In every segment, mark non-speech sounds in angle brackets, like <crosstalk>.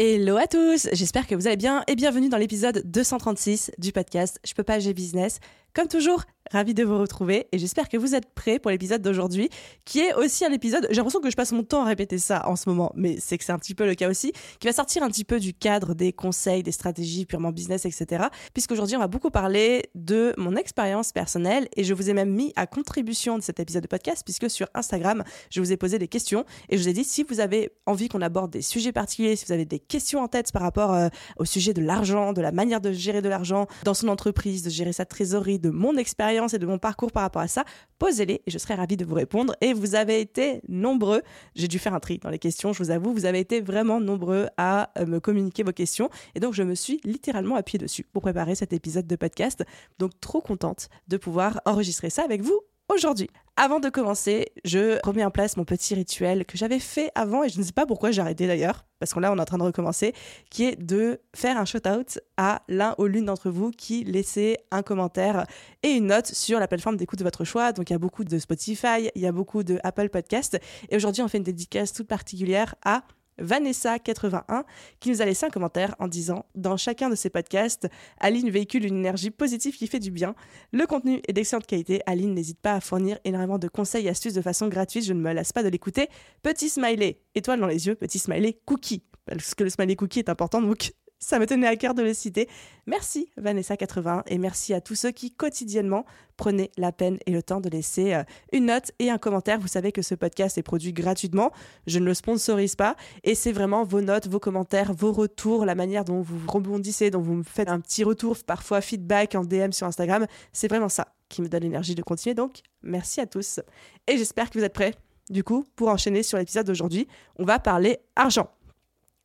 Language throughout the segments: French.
Hello à tous, j'espère que vous allez bien et bienvenue dans l'épisode 236 du podcast Je peux pas, j'ai business. Comme toujours, Ravi de vous retrouver et j'espère que vous êtes prêts pour l'épisode d'aujourd'hui, qui est aussi un épisode, j'ai l'impression que je passe mon temps à répéter ça en ce moment, mais c'est que c'est un petit peu le cas aussi, qui va sortir un petit peu du cadre des conseils, des stratégies purement business, etc. Puisqu'aujourd'hui, on va beaucoup parler de mon expérience personnelle et je vous ai même mis à contribution de cet épisode de podcast, puisque sur Instagram, je vous ai posé des questions et je vous ai dit si vous avez envie qu'on aborde des sujets particuliers, si vous avez des questions en tête par rapport euh, au sujet de l'argent, de la manière de gérer de l'argent dans son entreprise, de gérer sa trésorerie, de mon expérience, et de mon parcours par rapport à ça, posez-les et je serai ravie de vous répondre. Et vous avez été nombreux, j'ai dû faire un tri dans les questions, je vous avoue, vous avez été vraiment nombreux à euh, me communiquer vos questions. Et donc, je me suis littéralement appuyée dessus pour préparer cet épisode de podcast. Donc, trop contente de pouvoir enregistrer ça avec vous aujourd'hui. Avant de commencer, je remets en place mon petit rituel que j'avais fait avant et je ne sais pas pourquoi j'ai arrêté d'ailleurs, parce que là on est en train de recommencer, qui est de faire un shout-out à l'un ou l'une d'entre vous qui laissait un commentaire et une note sur la plateforme d'écoute de votre choix. Donc il y a beaucoup de Spotify, il y a beaucoup de Apple Podcast et aujourd'hui on fait une dédicace toute particulière à Vanessa81 qui nous a laissé un commentaire en disant Dans chacun de ses podcasts, Aline véhicule une énergie positive qui fait du bien. Le contenu est d'excellente qualité. Aline n'hésite pas à fournir énormément de conseils et astuces de façon gratuite. Je ne me lasse pas de l'écouter. Petit smiley, étoile dans les yeux, petit smiley cookie. Parce que le smiley cookie est important, donc ça me tenait à cœur de le citer. Merci Vanessa80 et merci à tous ceux qui quotidiennement prenaient la peine et le temps de laisser euh, une note et un commentaire. Vous savez que ce podcast est produit gratuitement, je ne le sponsorise pas et c'est vraiment vos notes, vos commentaires, vos retours, la manière dont vous rebondissez, dont vous me faites un petit retour, parfois feedback en DM sur Instagram. C'est vraiment ça qui me donne l'énergie de continuer. Donc merci à tous et j'espère que vous êtes prêts. Du coup, pour enchaîner sur l'épisode d'aujourd'hui, on va parler argent.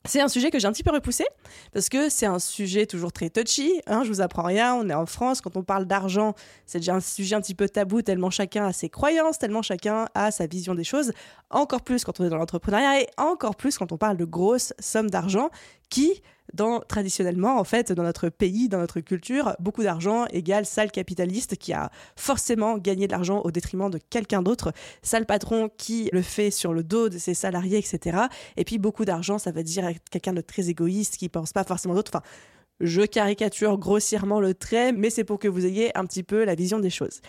C'est un sujet que j'ai un petit peu repoussé parce que c'est un sujet toujours très touchy. Hein, je vous apprends rien. On est en France. Quand on parle d'argent, c'est déjà un sujet un petit peu tabou tellement chacun a ses croyances, tellement chacun a sa vision des choses. Encore plus quand on est dans l'entrepreneuriat et encore plus quand on parle de grosses sommes d'argent qui traditionnellement, en fait, dans notre pays, dans notre culture, beaucoup d'argent égale sale capitaliste qui a forcément gagné de l'argent au détriment de quelqu'un d'autre, sale patron qui le fait sur le dos de ses salariés, etc. Et puis beaucoup d'argent, ça veut dire quelqu'un de très égoïste qui pense pas forcément d'autre. Enfin, je caricature grossièrement le trait, mais c'est pour que vous ayez un petit peu la vision des choses.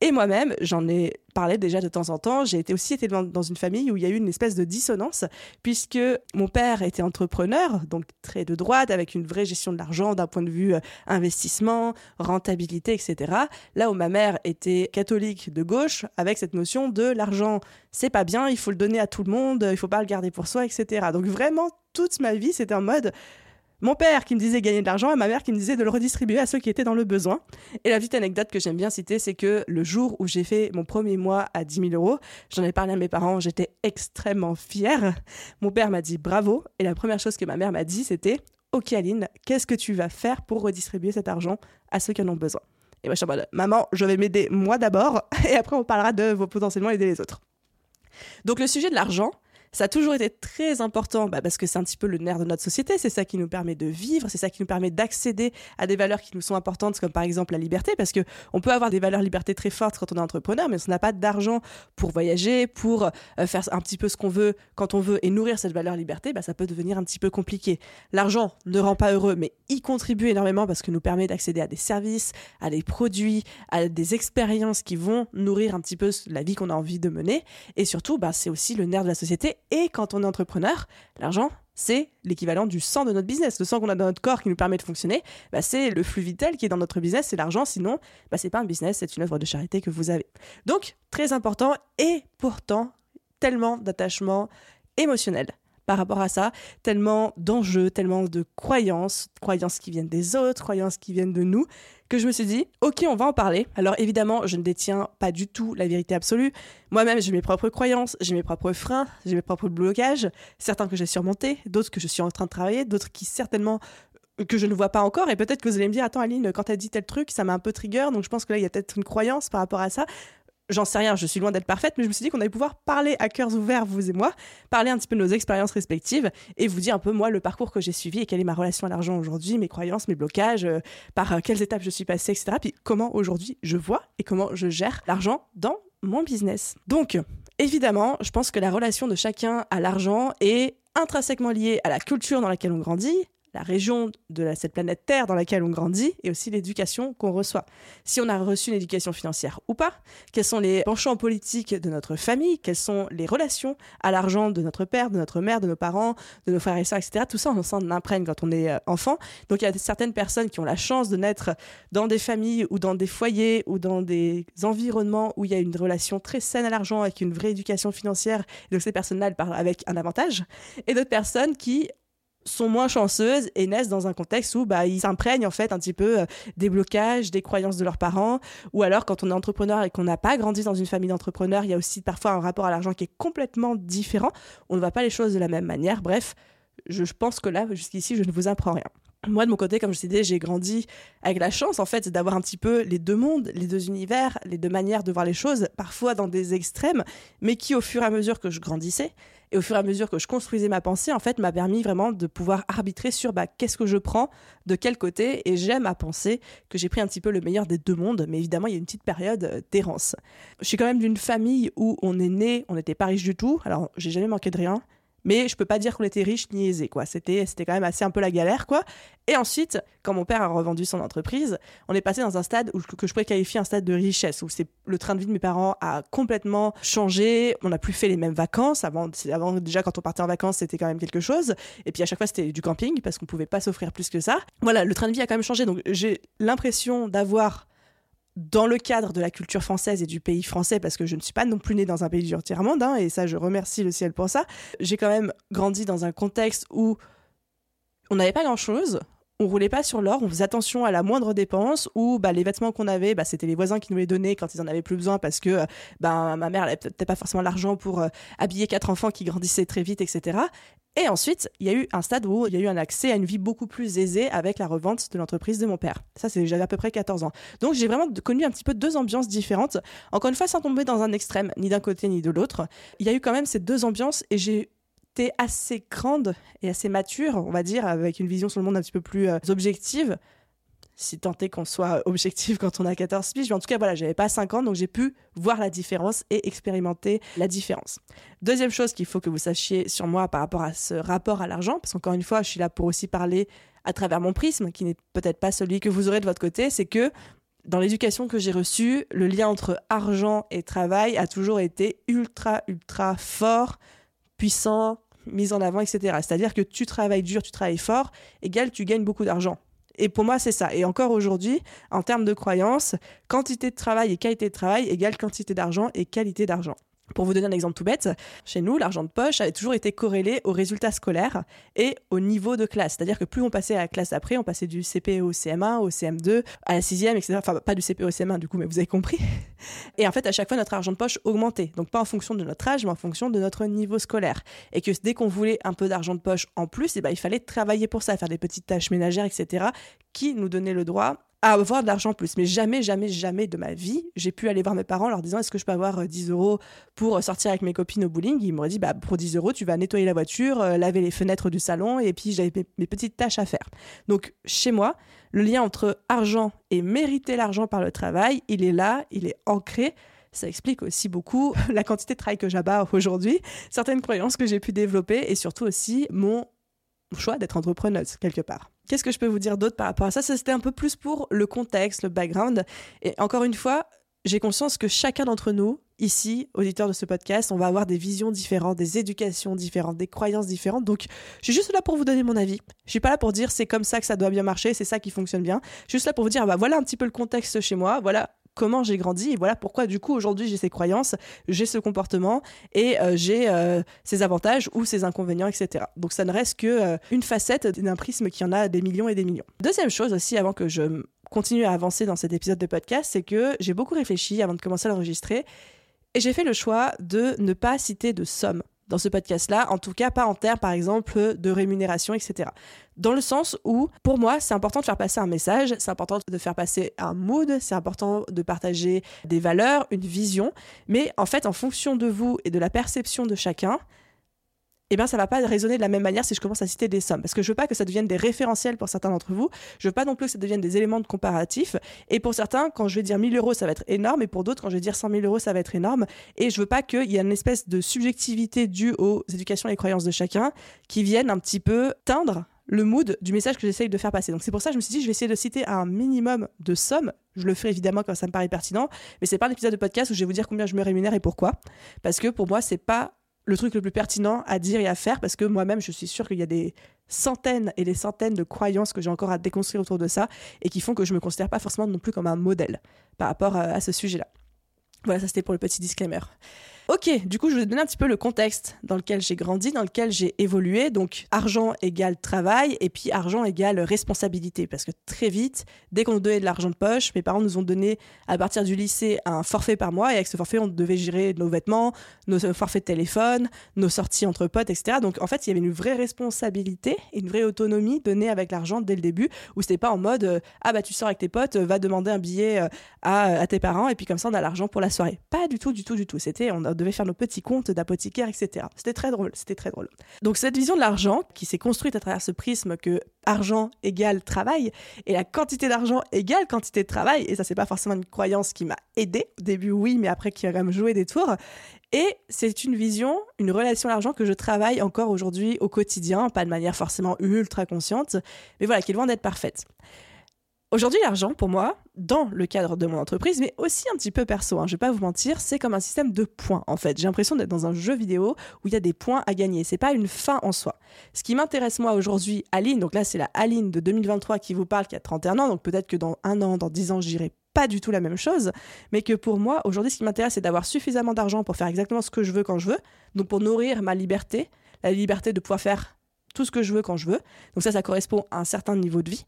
Et moi-même, j'en ai parlé déjà de temps en temps, j'ai été aussi été dans, une famille où il y a eu une espèce de dissonance, puisque mon père était entrepreneur, donc très de droite, avec une vraie gestion de l'argent d'un point de vue euh, investissement, rentabilité, etc. Là où ma mère était catholique de gauche, avec cette notion de l'argent, c'est pas bien, il faut le donner à tout le monde, il faut pas le garder pour soi, etc. Donc vraiment, toute ma vie, c'était en mode mon père qui me disait gagner de l'argent et ma mère qui me disait de le redistribuer à ceux qui étaient dans le besoin. Et la petite anecdote que j'aime bien citer, c'est que le jour où j'ai fait mon premier mois à 10 000 euros, j'en ai parlé à mes parents, j'étais extrêmement fière. Mon père m'a dit bravo et la première chose que ma mère m'a dit, c'était Ok Aline, qu'est-ce que tu vas faire pour redistribuer cet argent à ceux qui en ont besoin? Et moi je suis en mode Maman, je vais m'aider moi d'abord <laughs> et après on parlera de potentiellement aider les autres. Donc le sujet de l'argent, ça a toujours été très important bah, parce que c'est un petit peu le nerf de notre société, c'est ça qui nous permet de vivre, c'est ça qui nous permet d'accéder à des valeurs qui nous sont importantes comme par exemple la liberté parce que on peut avoir des valeurs liberté très fortes quand on est entrepreneur mais si on n'a pas d'argent pour voyager, pour euh, faire un petit peu ce qu'on veut quand on veut et nourrir cette valeur liberté, bah, ça peut devenir un petit peu compliqué. L'argent ne rend pas heureux mais il contribue énormément parce que nous permet d'accéder à des services, à des produits, à des expériences qui vont nourrir un petit peu la vie qu'on a envie de mener et surtout bah, c'est aussi le nerf de la société et quand on est entrepreneur, l'argent, c'est l'équivalent du sang de notre business. Le sang qu'on a dans notre corps qui nous permet de fonctionner, bah, c'est le flux vital qui est dans notre business, c'est l'argent. Sinon, bah, c'est pas un business, c'est une œuvre de charité que vous avez. Donc, très important et pourtant tellement d'attachement émotionnel par rapport à ça, tellement d'enjeux, tellement de croyances, croyances qui viennent des autres, croyances qui viennent de nous, que je me suis dit, ok, on va en parler. Alors évidemment, je ne détiens pas du tout la vérité absolue. Moi-même, j'ai mes propres croyances, j'ai mes propres freins, j'ai mes propres blocages, certains que j'ai surmontés, d'autres que je suis en train de travailler, d'autres qui certainement que je ne vois pas encore et peut-être que vous allez me dire attends Aline quand tu as dit tel truc ça m'a un peu trigger donc je pense que là il y a peut-être une croyance par rapport à ça j'en sais rien, je suis loin d'être parfaite, mais je me suis dit qu'on allait pouvoir parler à cœurs ouverts, vous et moi, parler un petit peu de nos expériences respectives et vous dire un peu, moi, le parcours que j'ai suivi et quelle est ma relation à l'argent aujourd'hui, mes croyances, mes blocages, euh, par euh, quelles étapes je suis passée, etc. Puis comment aujourd'hui je vois et comment je gère l'argent dans mon business. Donc, évidemment, je pense que la relation de chacun à l'argent est intrinsèquement liée à la culture dans laquelle on grandit, la région de cette planète Terre dans laquelle on grandit et aussi l'éducation qu'on reçoit. Si on a reçu une éducation financière ou pas, quels sont les penchants politiques de notre famille, quelles sont les relations à l'argent de notre père, de notre mère, de nos parents, de nos frères et sœurs, etc. Tout ça, on s'en imprègne quand on est euh, enfant. Donc il y a certaines personnes qui ont la chance de naître dans des familles ou dans des foyers ou dans des environnements où il y a une relation très saine à l'argent avec une vraie éducation financière. donc ces personnes-là, parlent avec un avantage. Et d'autres personnes qui sont moins chanceuses et naissent dans un contexte où bah, ils s'imprègnent en fait un petit peu euh, des blocages, des croyances de leurs parents. Ou alors quand on est entrepreneur et qu'on n'a pas grandi dans une famille d'entrepreneurs, il y a aussi parfois un rapport à l'argent qui est complètement différent. On ne voit pas les choses de la même manière. Bref, je, pense que là, jusqu'ici, je ne vous apprends rien. Moi, de mon côté, comme je disais, j'ai grandi avec la chance, en fait, d'avoir un petit peu les deux mondes, les deux univers, les deux manières de voir les choses, parfois dans des extrêmes, mais qui, au fur et à mesure que je grandissais, et au fur et à mesure que je construisais ma pensée, en fait, m'a permis vraiment de pouvoir arbitrer sur bah, qu'est-ce que je prends, de quel côté. Et j'aime à penser que j'ai pris un petit peu le meilleur des deux mondes. Mais évidemment, il y a une petite période euh, d'errance. Je suis quand même d'une famille où on est né, on n'était pas riche du tout. Alors, j'ai jamais manqué de rien. Mais je peux pas dire qu'on était riche ni aisé, quoi. C'était, c'était quand même assez un peu la galère, quoi. Et ensuite, quand mon père a revendu son entreprise, on est passé dans un stade où, que je pourrais qualifier un stade de richesse, où c'est le train de vie de mes parents a complètement changé. On n'a plus fait les mêmes vacances. Avant, avant, déjà, quand on partait en vacances, c'était quand même quelque chose. Et puis à chaque fois, c'était du camping parce qu'on pouvait pas s'offrir plus que ça. Voilà, le train de vie a quand même changé. Donc j'ai l'impression d'avoir dans le cadre de la culture française et du pays français, parce que je ne suis pas non plus née dans un pays du tiers-monde, hein, et ça, je remercie le ciel pour ça, j'ai quand même grandi dans un contexte où on n'avait pas grand-chose, on roulait pas sur l'or, on faisait attention à la moindre dépense, ou bah, les vêtements qu'on avait, bah, c'était les voisins qui nous les donnaient quand ils en avaient plus besoin, parce que bah, ma mère n'avait peut-être pas forcément l'argent pour euh, habiller quatre enfants qui grandissaient très vite, etc. Et ensuite, il y a eu un stade où il y a eu un accès à une vie beaucoup plus aisée avec la revente de l'entreprise de mon père. Ça, c'est j'avais à peu près 14 ans. Donc j'ai vraiment connu un petit peu deux ambiances différentes. Encore une fois, sans tomber dans un extrême, ni d'un côté ni de l'autre. Il y a eu quand même ces deux ambiances et j'ai assez grande et assez mature, on va dire, avec une vision sur le monde un petit peu plus euh, objective si tant est qu'on soit objectif quand on a 14 piges. Mais en tout cas, voilà, j'avais pas 5 ans, donc j'ai pu voir la différence et expérimenter la différence. Deuxième chose qu'il faut que vous sachiez sur moi par rapport à ce rapport à l'argent, parce qu'encore une fois, je suis là pour aussi parler à travers mon prisme, qui n'est peut-être pas celui que vous aurez de votre côté, c'est que dans l'éducation que j'ai reçue, le lien entre argent et travail a toujours été ultra, ultra fort, puissant, mis en avant, etc. C'est-à-dire que tu travailles dur, tu travailles fort, égal, tu gagnes beaucoup d'argent. Et pour moi, c'est ça. Et encore aujourd'hui, en termes de croyances, quantité de travail et qualité de travail égale quantité d'argent et qualité d'argent. Pour vous donner un exemple tout bête, chez nous, l'argent de poche avait toujours été corrélé aux résultats scolaires et au niveau de classe. C'est-à-dire que plus on passait à la classe après, on passait du CP au CM1, au CM2, à la sixième, etc. Enfin, pas du CP au CM1 du coup, mais vous avez compris. Et en fait, à chaque fois, notre argent de poche augmentait. Donc pas en fonction de notre âge, mais en fonction de notre niveau scolaire. Et que dès qu'on voulait un peu d'argent de poche en plus, eh ben, il fallait travailler pour ça, faire des petites tâches ménagères, etc. qui nous donnaient le droit à avoir de l'argent plus. Mais jamais, jamais, jamais de ma vie, j'ai pu aller voir mes parents en leur disant est-ce que je peux avoir 10 euh, euros pour euh, sortir avec mes copines au bowling? Ils m'auraient dit bah, pour 10 euros, tu vas nettoyer la voiture, euh, laver les fenêtres du salon, et puis j'avais mes, petites tâches à faire. Donc chez moi, le lien entre argent et mériter l'argent par le travail, il est là, il est ancré. Ça explique aussi beaucoup <laughs> la quantité de travail que j'abats aujourd'hui, certaines croyances que j'ai pu développer et surtout aussi mon choix d'être entrepreneuse quelque part. Qu'est-ce que je peux vous dire d'autre par rapport à ça? C'était un peu plus pour le contexte, le background. Et encore une fois, j'ai conscience que chacun d'entre nous, ici, auditeurs de ce podcast, on va avoir des visions différentes, des éducations différentes, des croyances différentes. Donc, je suis juste là pour vous donner mon avis. Je suis pas là pour dire c'est comme ça que ça doit bien marcher, c'est ça qui fonctionne bien. Je suis juste là pour vous dire, bah voilà un petit peu le contexte chez moi, voilà comment j'ai grandi et voilà pourquoi du coup aujourd'hui j'ai ces croyances, j'ai ce comportement et euh, j'ai euh, ces avantages ou ces inconvénients, etc. Donc ça ne reste que euh, une facette d'un prisme qui en a des millions et des millions. Deuxième chose aussi, avant que je continue à avancer dans cet épisode de podcast, c'est que j'ai beaucoup réfléchi avant de commencer à l'enregistrer et j'ai fait le choix de ne pas citer de somme dans ce podcast-là, en tout cas pas en termes par exemple de rémunération, etc. Dans le sens où, pour moi, c'est important de faire passer un message, c'est important de faire passer un mood, c'est important de partager des valeurs, une vision, mais en fait, en fonction de vous et de la perception de chacun, eh bien, ça va pas résonner de la même manière si je commence à citer des sommes. Parce que je veux pas que ça devienne des référentiels pour certains d'entre vous. Je veux pas non plus que ça devienne des éléments de comparatif. Et pour certains, quand je vais dire 1000 euros, ça va être énorme. Et pour d'autres, quand je vais dire 100 000 euros, ça va être énorme. Et je veux pas qu'il y ait une espèce de subjectivité due aux éducations et croyances de chacun qui viennent un petit peu teindre le mood du message que j'essaye de faire passer. Donc c'est pour ça que je me suis dit, je vais essayer de citer un minimum de sommes. Je le ferai évidemment quand ça me paraît pertinent, mais c'est pas un épisode de podcast où je vais vous dire combien je me rémunère et pourquoi. Parce que pour moi, c'est pas le truc le plus pertinent à dire et à faire parce que moi-même, je suis sûre qu'il y a des centaines et des centaines de croyances que j'ai encore à déconstruire autour de ça et qui font que je me considère pas forcément non plus comme un modèle par rapport à ce sujet-là. Voilà, ça c'était pour le petit disclaimer. Ok, du coup, je vais vous donner un petit peu le contexte dans lequel j'ai grandi, dans lequel j'ai évolué. Donc, argent égale travail, et puis argent égale responsabilité. Parce que très vite, dès qu'on nous donnait de l'argent de poche, mes parents nous ont donné, à partir du lycée, un forfait par mois. Et avec ce forfait, on devait gérer nos vêtements, nos forfaits de téléphone, nos sorties entre potes, etc. Donc, en fait, il y avait une vraie responsabilité et une vraie autonomie donnée avec l'argent dès le début, où c'était pas en mode euh, Ah bah, tu sors avec tes potes, va demander un billet euh, à, tes parents, et puis comme ça, on a l'argent pour la soirée. Pas du tout, du tout, du tout. C'était, devait faire nos petits comptes d'apothicaire, etc. C'était très drôle, c'était très drôle. Donc cette vision de l'argent, qui s'est construite à travers ce prisme que argent égale travail, et la quantité d'argent égale quantité de travail, et ça c'est pas forcément une croyance qui m'a aidé au début oui, mais après qui a quand même joué des tours, et c'est une vision, une relation à l'argent que je travaille encore aujourd'hui au quotidien, pas de manière forcément ultra consciente, mais voilà, qui est loin d'être parfaite. Aujourd'hui, l'argent, pour moi, dans le cadre de mon entreprise, mais aussi un petit peu perso, hein, je vais pas vous mentir, c'est comme un système de points, en fait. J'ai l'impression d'être dans un jeu vidéo où il y a des points à gagner. C'est pas une fin en soi. Ce qui m'intéresse, moi, aujourd'hui, Aline, donc là, c'est la Aline de 2023 qui vous parle, qui a 31 ans, donc peut-être que dans un an, dans 10 ans, je dirai pas du tout la même chose, mais que pour moi, aujourd'hui, ce qui m'intéresse, c'est d'avoir suffisamment d'argent pour faire exactement ce que je veux quand je veux, donc pour nourrir ma liberté, la liberté de pouvoir faire tout ce que je veux quand je veux. Donc ça, ça correspond à un certain niveau de vie.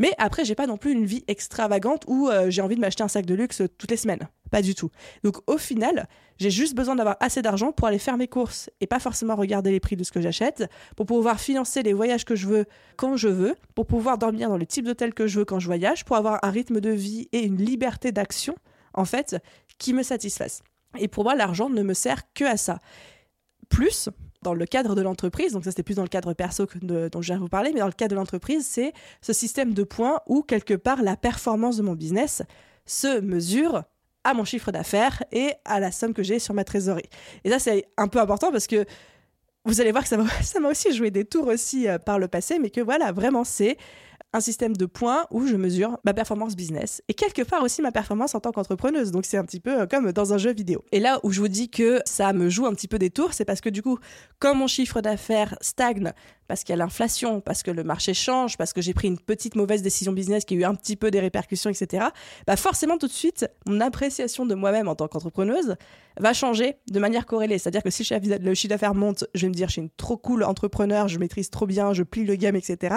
Mais après, j'ai pas non plus une vie extravagante où euh, j'ai envie de m'acheter un sac de luxe toutes les semaines. Pas du tout. Donc au final, j'ai juste besoin d'avoir assez d'argent pour aller faire mes courses et pas forcément regarder les prix de ce que j'achète, pour pouvoir financer les voyages que je veux quand je veux, pour pouvoir dormir dans le type d'hôtel que je veux quand je voyage, pour avoir un rythme de vie et une liberté d'action, en fait, qui me satisfassent. Et pour moi, l'argent ne me sert que à ça. Plus, dans le cadre de l'entreprise, donc ça c'était plus dans le cadre perso dont je viens de vous parler, mais dans le cadre de l'entreprise, c'est ce système de points où quelque part la performance de mon business se mesure à mon chiffre d'affaires et à la somme que j'ai sur ma trésorerie. Et ça c'est un peu important parce que vous allez voir que ça m'a <laughs> aussi joué des tours aussi euh, par le passé, mais que voilà, vraiment c'est un système de points où je mesure ma performance business et quelque part aussi ma performance en tant qu'entrepreneuse. Donc c'est un petit peu euh, comme dans un jeu vidéo. Et là où je vous dis que ça me joue un petit peu des tours, c'est parce que du coup, comme mon chiffre d'affaires stagne, parce qu'il y a l'inflation, parce que le marché change, parce que j'ai pris une petite mauvaise décision business qui a eu un petit peu des répercussions, etc., bah forcément tout de suite, mon appréciation de moi-même en tant qu'entrepreneuse va changer de manière corrélée. C'est-à-dire que si le chiffre d'affaires monte, je vais me dire, je suis une trop cool entrepreneur, je maîtrise trop bien, je plie le game, etc.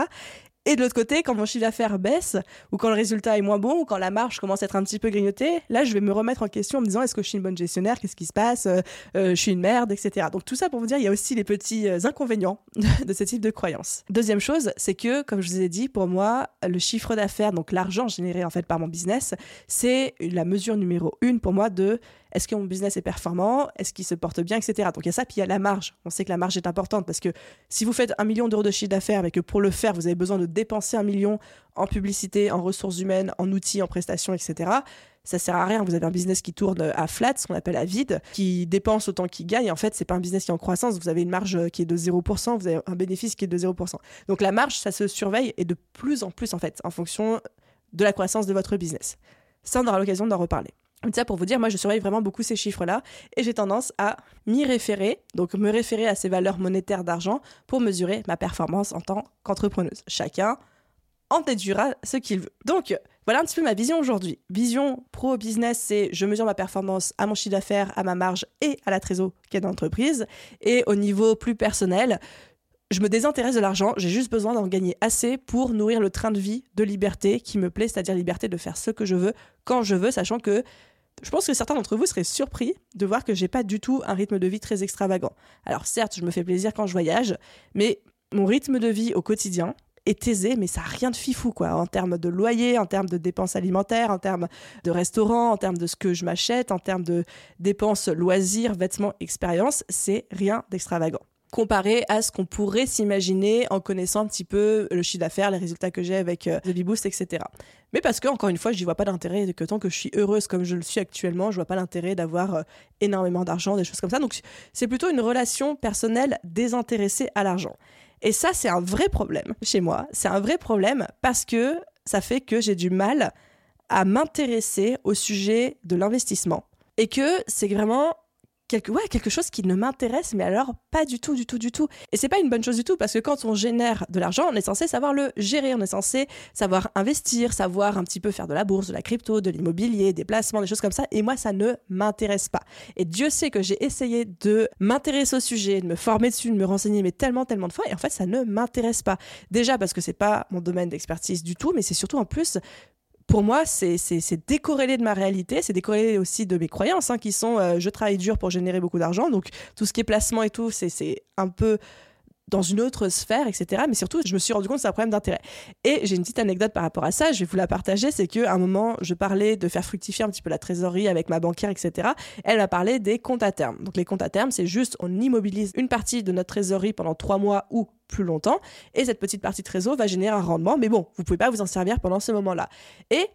Et de l'autre côté, quand mon chiffre d'affaires baisse, ou quand le résultat est moins bon, ou quand la marge commence à être un petit peu grignotée, là, je vais me remettre en question en me disant est-ce que je suis une bonne gestionnaire? Qu'est-ce qui se passe? Euh, euh, Je suis une merde, etc. Donc tout ça pour vous dire, il y a aussi les petits euh, inconvénients <laughs> de ce type de croyance. Deuxième chose, c'est que, comme je vous ai dit, pour moi, le chiffre d'affaires, donc l'argent généré en fait par mon business, c'est la mesure numéro une pour moi de est-ce que mon business est performant Est-ce qu'il se porte bien, etc. Donc il y a ça, puis il y a la marge. On sait que la marge est importante parce que si vous faites un million d'euros de chiffre d'affaires, mais que pour le faire, vous avez besoin de dépenser un million en publicité, en ressources humaines, en outils, en prestations, etc., ça sert à rien. Vous avez un business qui tourne à flat, ce qu'on appelle à vide, qui dépense autant qu'il gagne. En fait, c'est pas un business qui est en croissance. Vous avez une marge qui est de 0%, vous avez un bénéfice qui est de 0%. Donc la marge, ça se surveille et de plus en plus, en fait, en fonction de la croissance de votre business. Ça, on aura l'occasion d'en reparler. Ça pour vous dire, moi je surveille vraiment beaucoup ces chiffres-là et j'ai tendance à m'y référer, donc me référer à ces valeurs monétaires d'argent pour mesurer ma performance en tant qu'entrepreneuse. Chacun en déduira ce qu'il veut. Donc, voilà un petit peu ma vision aujourd'hui. Vision pro-business, c'est je mesure ma performance à mon chiffre d'affaires, à ma marge et à la trésorerie d'entreprise. Et au niveau plus personnel, je me désintéresse de l'argent, j'ai juste besoin d'en gagner assez pour nourrir le train de vie de liberté qui me plaît, c'est-à-dire liberté de faire ce que je veux quand je veux, sachant que je pense que certains d'entre vous seraient surpris de voir que j'ai pas du tout un rythme de vie très extravagant. Alors certes, je me fais plaisir quand je voyage, mais mon rythme de vie au quotidien est aisé, mais ça n'a rien de fifou, quoi, en termes de loyer, en termes de dépenses alimentaires, en termes de restaurant, en termes de ce que je m'achète, en termes de dépenses loisirs, vêtements, expériences, c'est rien d'extravagant comparé à ce qu'on pourrait s'imaginer en connaissant un petit peu le chiffre d'affaires, les résultats que j'ai avec euh, The Boost, etc. Mais parce que, encore une fois, j'y vois pas d'intérêt, que tant que je suis heureuse comme je le suis actuellement, je vois pas l'intérêt d'avoir euh, énormément d'argent, des choses comme ça. Donc, c'est plutôt une relation personnelle désintéressée à l'argent. Et ça, c'est un vrai problème chez moi. C'est un vrai problème parce que ça fait que j'ai du mal à m'intéresser au sujet de l'investissement. Et que c'est vraiment quelque, ouais, quelque chose qui ne m'intéresse, mais alors pas du tout, du tout, du tout. Et c'est pas une bonne chose du tout, parce que quand on génère de l'argent, on est censé savoir le gérer, on est censé savoir investir, savoir un petit peu faire de la bourse, de la crypto, de l'immobilier, des placements, des choses comme ça. Et moi, ça ne m'intéresse pas. Et Dieu sait que j'ai essayé de m'intéresser au sujet, de me former dessus, de me renseigner, mais tellement, tellement de fois, et en fait, ça ne m'intéresse pas. Déjà parce que c'est pas mon domaine d'expertise du tout, mais c'est surtout en plus, pour moi, c'est décorrélé de ma réalité, c'est décorrélé aussi de mes croyances, hein, qui sont euh, je travaille dur pour générer beaucoup d'argent. Donc, tout ce qui est placement et tout, c'est un peu dans une autre sphère, etc. Mais surtout, je me suis rendu compte que c'est un problème d'intérêt. Et j'ai une petite anecdote par rapport à ça, je vais vous la partager, c'est qu'à un moment, je parlais de faire fructifier un petit peu la trésorerie avec ma banquière, etc. Elle m'a parlé des comptes à terme. Donc les comptes à terme, c'est juste, on immobilise une partie de notre trésorerie pendant trois mois ou plus longtemps, et cette petite partie de trésor va générer un rendement, mais bon, vous pouvez pas vous en servir pendant ce moment-là. Et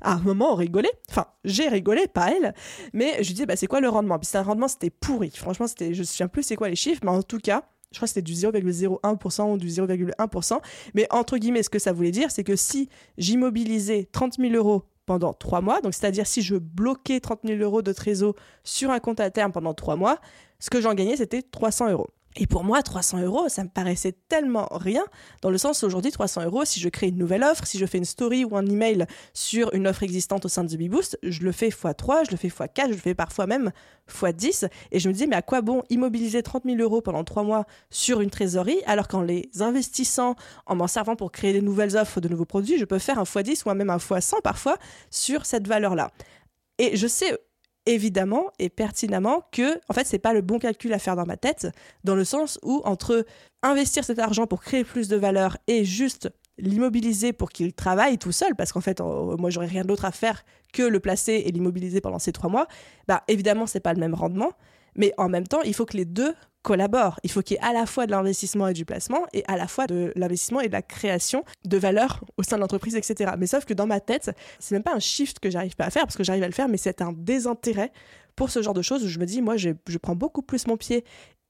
à un moment, on rigolait, enfin, j'ai rigolé, pas elle, mais je lui disais, bah, c'est quoi le rendement? Puis c'est un rendement, c'était pourri. Franchement, c'était, je me souviens plus c'est quoi les chiffres, mais en tout cas, je crois que c'était du 0,01% ou du 0,1%. Mais entre guillemets, ce que ça voulait dire, c'est que si j'immobilisais 30 000 euros pendant trois mois, donc c'est-à-dire si je bloquais 30 000 euros de trésor sur un compte à terme pendant trois mois, ce que j'en gagnais, c'était 300 euros. Et pour moi, 300 euros, ça me paraissait tellement rien, dans le sens aujourd'hui, 300 euros, si je crée une nouvelle offre, si je fais une story ou un email sur une offre existante au sein de The je le fais x3, je le fais x4, je le fais parfois même x10. Et je me dis, mais à quoi bon immobiliser 30 000 euros pendant trois mois sur une trésorerie, alors qu'en les investissant, en m'en servant pour créer des nouvelles offres, de nouveaux produits, je peux faire un x10 ou même un x100 parfois sur cette valeur-là. Et je sais évidemment et pertinemment que en fait c'est pas le bon calcul à faire dans ma tête dans le sens où entre investir cet argent pour créer plus de valeur et juste l'immobiliser pour qu'il travaille tout seul parce qu'en fait moi j'aurais rien d'autre à faire que le placer et l'immobiliser pendant ces trois mois bah évidemment c'est pas le même rendement mais en même temps il faut que les deux collaborent. Il faut qu'il y ait à la fois de l'investissement et du placement, et à la fois de l'investissement et de la création de valeur au sein de l'entreprise, etc. Mais sauf que dans ma tête, c'est même pas un shift que j'arrive pas à faire, parce que j'arrive à le faire, mais c'est un désintérêt pour ce genre de choses où je me dis, moi, je, je prends beaucoup plus mon pied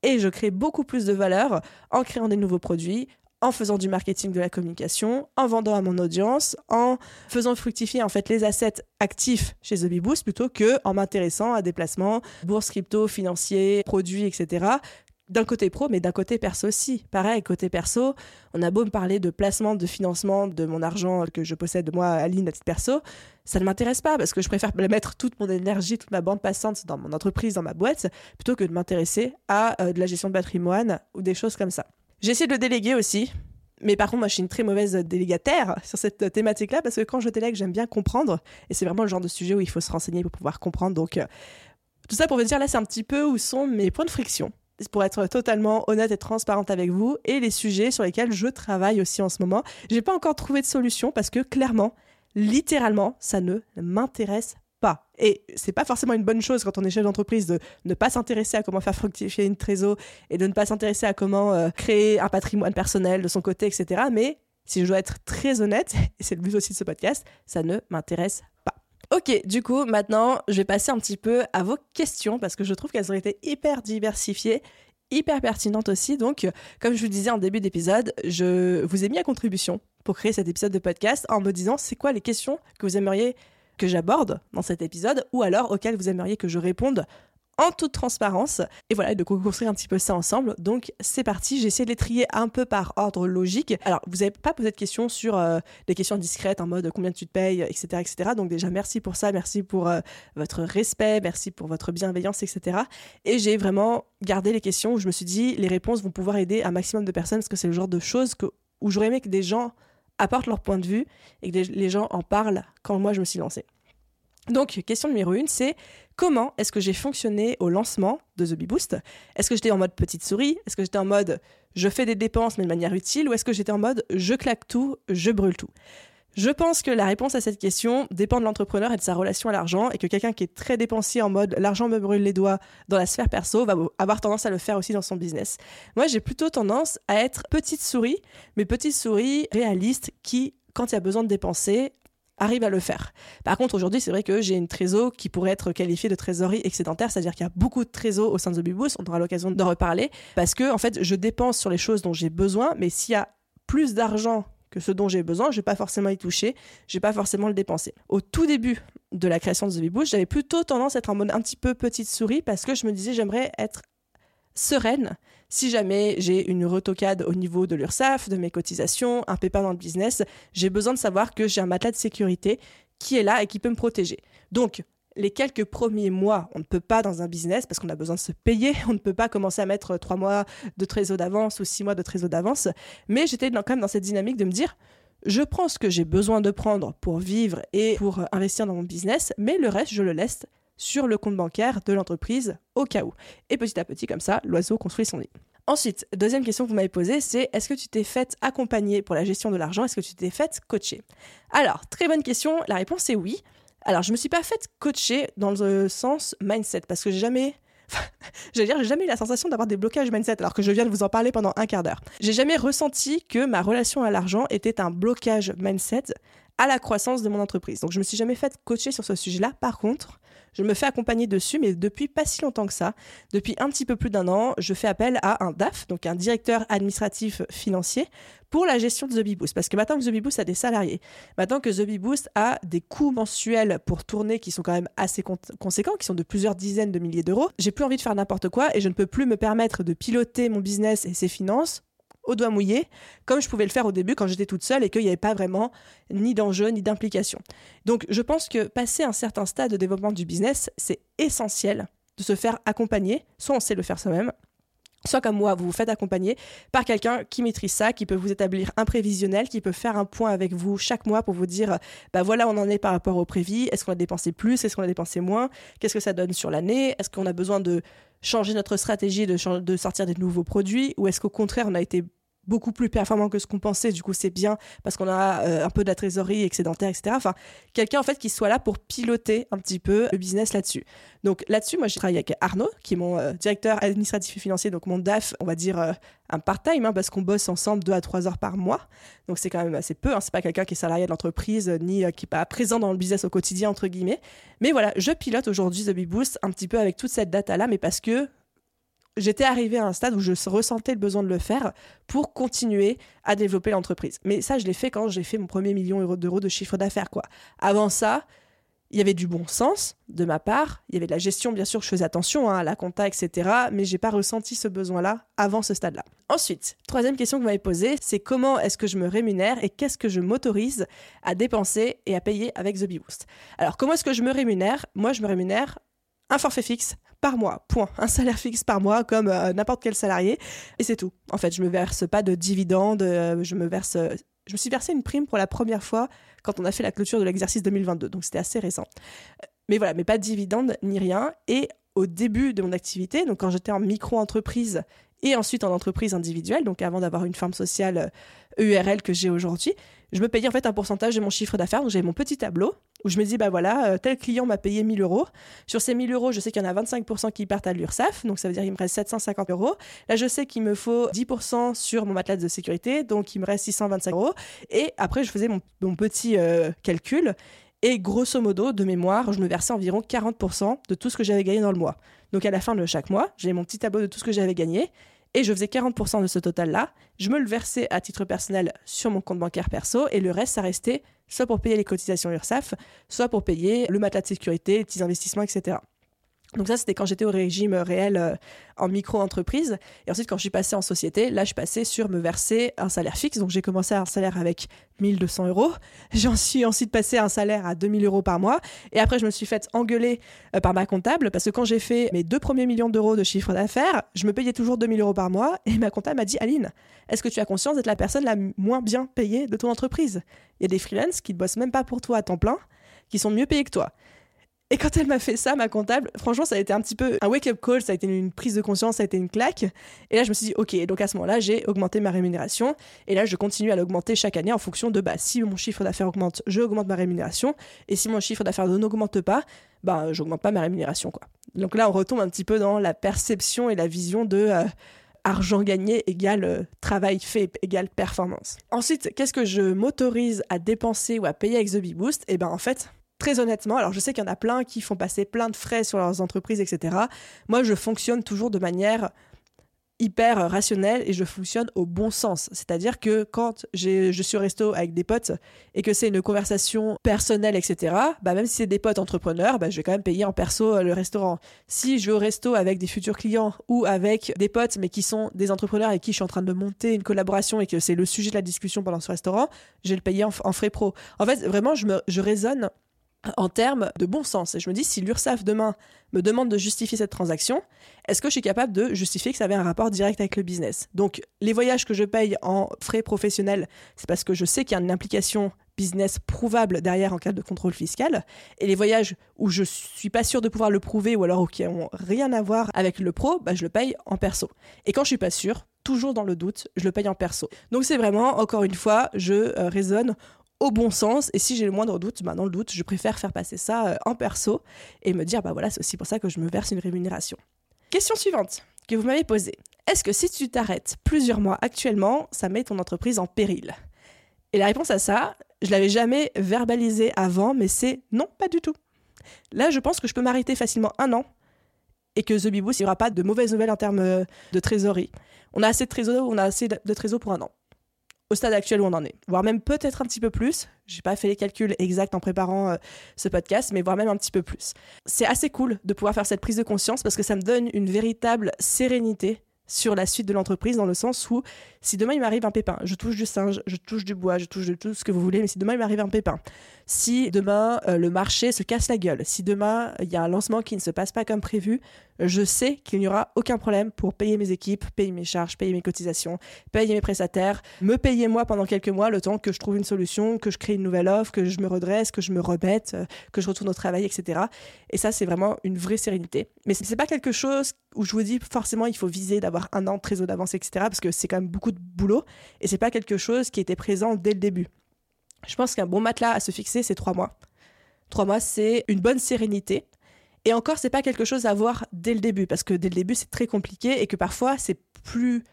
et je crée beaucoup plus de valeur en créant des nouveaux produits, en faisant du marketing de la communication, en vendant à mon audience, en faisant fructifier en fait les assets actifs chez The plutôt que en m'intéressant à des placements, bourse crypto, financiers, produits, etc. D'un côté pro, mais d'un côté perso aussi. Pareil, côté perso, on a beau me parler de placement, de financement de mon argent que je possède moi, Aline, à titre perso, ça ne m'intéresse pas parce que je préfère mettre toute mon énergie, toute ma bande passante dans mon entreprise, dans ma boîte, plutôt que de m'intéresser à euh, de la gestion de patrimoine ou des choses comme ça. J'essaie de le déléguer aussi. Mais par contre, moi, je suis une très mauvaise délégataire sur cette thématique-là parce que quand je délègue, j'aime bien comprendre. Et c'est vraiment le genre de sujet où il faut se renseigner pour pouvoir comprendre. Donc, euh, tout ça pour vous dire, là, c'est un petit peu où sont mes points de friction. Pour être totalement honnête et transparente avec vous et les sujets sur lesquels je travaille aussi en ce moment. J'ai pas encore trouvé de solution parce que clairement, littéralement, ça ne m'intéresse pas. Et c'est pas forcément une bonne chose quand on est chef d'entreprise de ne pas s'intéresser à comment faire fructifier une trésor et de ne pas s'intéresser à comment euh, créer un patrimoine personnel de son côté, etc. Mais si je dois être très honnête, et c'est le but aussi de ce podcast, ça ne m'intéresse pas. Ok, du coup, maintenant, je vais passer un petit peu à vos questions parce que je trouve qu'elles ont été hyper diversifiées, hyper pertinentes aussi. Donc, comme je vous disais en début d'épisode, je vous ai mis à contribution pour créer cet épisode de podcast en me disant c'est quoi les questions que vous aimeriez que j'aborde dans cet épisode ou alors auxquels vous aimeriez que je réponde en toute transparence. Et voilà, de construire un petit peu ça ensemble. Donc c'est parti, j'ai essayé de les trier un peu par ordre logique. Alors vous n'avez pas posé de questions sur euh, des questions discrètes en mode combien tu te payes, etc. etc. Donc déjà merci pour ça, merci pour euh, votre respect, merci pour votre bienveillance, etc. Et j'ai vraiment gardé les questions où je me suis dit les réponses vont pouvoir aider un maximum de personnes parce que c'est le genre de choses que, où j'aurais aimé que des gens apportent leur point de vue et que les gens en parlent quand moi je me suis lancée. Donc, question numéro une, c'est comment est-ce que j'ai fonctionné au lancement de The Bee Boost? Est-ce que j'étais en mode petite souris? Est-ce que j'étais en mode je fais des dépenses mais de manière utile? Ou est-ce que j'étais en mode je claque tout, je brûle tout? Je pense que la réponse à cette question dépend de l'entrepreneur et de sa relation à l'argent et que quelqu'un qui est très dépensier en mode l'argent me brûle les doigts dans la sphère perso va avoir tendance à le faire aussi dans son business. Moi, j'ai plutôt tendance à être petite souris, mais petite souris réaliste qui, quand il y a besoin de dépenser, arrive à le faire. Par contre, aujourd'hui, c'est vrai que j'ai une trésor qui pourrait être qualifiée de trésorerie excédentaire, c'est-à-dire qu'il y a beaucoup de trésors au sein de The on aura l'occasion d'en reparler, parce que, en fait, je dépense sur les choses dont j'ai besoin, mais s'il y a plus d'argent que ce dont j'ai besoin, je vais pas forcément y toucher, je vais pas forcément le dépenser. Au tout début de la création de The j'avais plutôt tendance à être en mode un petit peu petite souris parce que je me disais j'aimerais être sereine si jamais j'ai une retocade au niveau de l'URSSAF, de mes cotisations, un pépin dans le business, j'ai besoin de savoir que j'ai un matelas de sécurité qui est là et qui peut me protéger. Donc, les quelques premiers mois, on ne peut pas dans un business parce qu'on a besoin de se payer, <laughs> on ne peut pas commencer à mettre trois mois de trésor d'avance ou six mois de trésor d'avance. Mais j'étais quand même dans cette dynamique de me dire, je prends ce que j'ai besoin de prendre pour vivre et pour investir dans mon business, mais le reste, je le laisse sur le compte bancaire de l'entreprise au cas où. Et petit à petit, comme ça, l'oiseau construit son nid. Ensuite, deuxième question que vous m'avez posée, c'est est-ce que tu t'es faite accompagner pour la gestion de l'argent? Est-ce que tu t'es faite coacher? Alors, très bonne question. La réponse est oui. Alors, je me suis pas faite coacher dans le sens mindset parce que j'ai jamais j'allais <laughs> dire, j'ai jamais eu la sensation d'avoir des blocages mindset alors que je viens de vous en parler pendant un quart d'heure. J'ai jamais ressenti que ma relation à l'argent était un blocage mindset à la croissance de mon entreprise. Donc je me suis jamais fait coacher sur ce sujet-là. Par contre, je me fais accompagner dessus, mais depuis pas si longtemps que ça. Depuis un petit peu plus d'un an, je fais appel à un DAF, donc un directeur administratif financier, pour la gestion de The Boost. Parce que maintenant que The Boost a des salariés, maintenant que The Boost a des coûts mensuels pour tourner qui sont quand même assez conséquents, qui sont de plusieurs dizaines de milliers d'euros, j'ai plus envie de faire n'importe quoi et je ne peux plus me permettre de piloter mon business et ses finances au doigt mouillé, comme je pouvais le faire au début quand j'étais toute seule et qu'il n'y avait pas vraiment ni d'enjeu ni d'implication. Donc je pense que passer un certain stade de développement du business, c'est essentiel de se faire accompagner, soit on sait le faire soi-même, soit comme moi, vous vous faites accompagner par quelqu'un qui maîtrise ça, qui peut vous établir un prévisionnel, qui peut faire un point avec vous chaque mois pour vous dire, bah voilà, on en est par rapport au prévis, est-ce qu'on a dépensé plus, est-ce qu'on a dépensé moins, qu'est-ce que ça donne sur l'année, est-ce qu'on a besoin de changer notre stratégie, de, de sortir des nouveaux produits, ou est-ce qu'au contraire, on a été beaucoup plus performant que ce qu'on pensait. Du coup, c'est bien parce qu'on a euh, un peu de la trésorerie excédentaire, etc. Enfin, quelqu'un en fait qui soit là pour piloter un petit peu le business là-dessus. Donc là-dessus, moi, j'ai travaillé avec Arnaud, qui est mon euh, directeur administratif et financier, donc mon DAF, on va dire euh, un part-time, hein, parce qu'on bosse ensemble deux à trois heures par mois. Donc c'est quand même assez peu. Hein. C'est pas quelqu'un qui est salarié de l'entreprise ni qui n'est pas présent dans le business au quotidien entre guillemets. Mais voilà, je pilote aujourd'hui The Bee Boost un petit peu avec toute cette data là, mais parce que j'étais arrivé à un stade où je ressentais le besoin de le faire pour continuer à développer l'entreprise. Mais ça, je l'ai fait quand j'ai fait mon premier million d'euros de chiffre d'affaires. quoi. Avant ça, il y avait du bon sens de ma part, il y avait de la gestion, bien sûr, je faisais attention hein, à la compta, etc. Mais j'ai pas ressenti ce besoin-là avant ce stade-là. Ensuite, troisième question que vous m'avez posée, c'est comment est-ce que je me rémunère et qu'est-ce que je m'autorise à dépenser et à payer avec The Bee Boost? Alors, comment est-ce que je me rémunère? Moi, je me rémunère un forfait fixe par mois, point. Un salaire fixe par mois comme euh, n'importe quel salarié. Et c'est tout. En fait, je me verse pas de dividendes, euh, je me verse... je me suis versé une prime pour la première fois quand on a fait la clôture de l'exercice 2022, donc c'était assez récent. Mais voilà, mais pas de dividendes ni rien. Et au début de mon activité, donc quand j'étais en micro-entreprise et ensuite en entreprise individuelle, donc avant d'avoir une forme sociale URL que j'ai aujourd'hui, je me payais en fait un pourcentage de mon chiffre d'affaires. Donc j'avais mon petit tableau où je me dis, bah voilà, euh, tel client m'a payé 1000 euros. Sur ces 1000 euros, je sais qu'il y en a 25% qui partent à l'URSSAF, donc ça veut dire qu'il me reste 750 euros. Là, je sais qu'il me faut 10% sur mon matelas de sécurité, donc il me reste 625 euros. Et après, je faisais mon, petit euh, calcul. Et grosso modo, de mémoire, je me versais environ 40% de tout ce que j'avais gagné dans le mois. Donc à la fin de chaque mois, j'avais mon petit tableau de tout ce que j'avais gagné et je faisais 40% de ce total-là. Je me le versais à titre personnel sur mon compte bancaire perso et le reste, ça restait soit pour payer les cotisations URSAF, soit pour payer le matelas de sécurité, les petits investissements, etc. Donc ça, c'était quand j'étais au régime réel euh, en micro-entreprise. Et ensuite, quand je suis passée en société, là, je passais sur me verser un salaire fixe. Donc j'ai commencé à un salaire avec 1200 euros. <laughs> J'en suis ensuite passé à un salaire à 2000 euros par mois. Et après, je me suis fait engueuler euh, par ma comptable parce que quand j'ai fait mes deux premiers millions d'euros de chiffre d'affaires, je me payais toujours 2000 euros par mois. Et ma comptable m'a dit, Aline, est-ce que tu as conscience d'être la personne la moins bien payée de ton entreprise? Il y a des freelances qui ne bossent même pas pour toi à temps plein, qui sont mieux payés que toi. Et quand elle m'a fait ça, ma comptable, franchement, ça a été un petit peu un wake-up call, ça a été une prise de conscience, ça a été une claque. Et là, je me suis dit, ok, donc à ce moment-là, j'ai augmenté ma rémunération. Et là, je continue à l'augmenter chaque année en fonction de, bah, si mon chiffre d'affaires augmente, je augmente ma rémunération. Et si mon chiffre d'affaires n'augmente pas, bah, j'augmente pas ma rémunération, quoi. Donc là, on retombe un petit peu dans la perception et la vision de euh, argent gagné égale euh, travail fait égale performance. Ensuite, qu'est-ce que je m'autorise à dépenser ou à payer avec The Big Boost? Et ben en fait, très honnêtement, alors je sais qu'il y en a plein qui font passer plein de frais sur leurs entreprises, etc. Moi, je fonctionne toujours de manière hyper rationnelle et je fonctionne au bon sens. C'est-à-dire que quand je suis au resto avec des potes et que c'est une conversation personnelle, etc., bah même si c'est des potes entrepreneurs, bah je vais quand même payer en perso euh, le restaurant. Si je vais au resto avec des futurs clients ou avec des potes mais qui sont des entrepreneurs et qui je suis en train de monter une collaboration et que c'est le sujet de la discussion pendant ce restaurant, je vais le payer en, frais pro. En fait, vraiment, je, me, je raisonne en termes de bon sens. Et je me dis, si l'URSSAF demain me demande de justifier cette transaction, est-ce que je suis capable de justifier que ça avait un rapport direct avec le business? Donc, les voyages que je paye en frais professionnels, c'est parce que je sais qu'il y a une implication business prouvable derrière en cas de contrôle fiscal. Et les voyages où je suis pas sûr de pouvoir le prouver ou alors qui n'ont rien à voir avec le pro, bah, je le paye en perso. Et quand je suis pas sûr, toujours dans le doute, je le paye en perso. Donc c'est vraiment, encore une fois, je euh, raisonne au bon sens. Et si j'ai le moindre doute, bah dans le doute, je préfère faire passer ça euh, en perso et me dire, bah voilà, c'est aussi pour ça que je me verse une rémunération. Question suivante que vous m'avez posée. Est-ce que si tu t'arrêtes plusieurs mois actuellement, ça met ton entreprise en péril? Et la réponse à ça, je l'avais jamais verbalisé avant, mais c'est non, pas du tout. Là, je pense que je peux m'arrêter facilement un an et que The Bibous, il n'y aura pas de mauvaises nouvelles en termes euh, de trésorerie. On a assez de trésorerie, on a assez de trésorerie pour un an au stade actuel où on en est, voire même peut-être un petit peu plus. J'ai pas fait les calculs exacts en préparant euh, ce podcast, mais voire même un petit peu plus. C'est assez cool de pouvoir faire cette prise de conscience parce que ça me donne une véritable sérénité sur la suite de l'entreprise dans le sens où si demain il m'arrive un pépin, je touche du singe, je touche du bois, je touche de tout ce que vous voulez, mais si demain il m'arrive un pépin, si demain euh, le marché se casse la gueule, si demain il y a un lancement qui ne se passe pas comme prévu, je sais qu'il n'y aura aucun problème pour payer mes équipes, payer mes charges, payer mes cotisations, payer mes prestataires, me payer moi pendant quelques mois le temps que je trouve une solution, que je crée une nouvelle offre, que je me redresse, que je me remette, euh, que je retourne au travail, etc. Et ça, c'est vraiment une vraie sérénité. Mais c'est pas quelque chose où je vous dis forcément il faut viser d'avoir un an de trésor d'avance, etc. Parce que c'est quand même beaucoup de boulot et c'est pas quelque chose qui était présent dès le début. Je pense qu'un bon matelas à se fixer, c'est trois mois. Trois mois, c'est une bonne sérénité. Et encore, c'est pas quelque chose à voir dès le début, parce que dès le début, c'est très compliqué et que parfois, c'est plus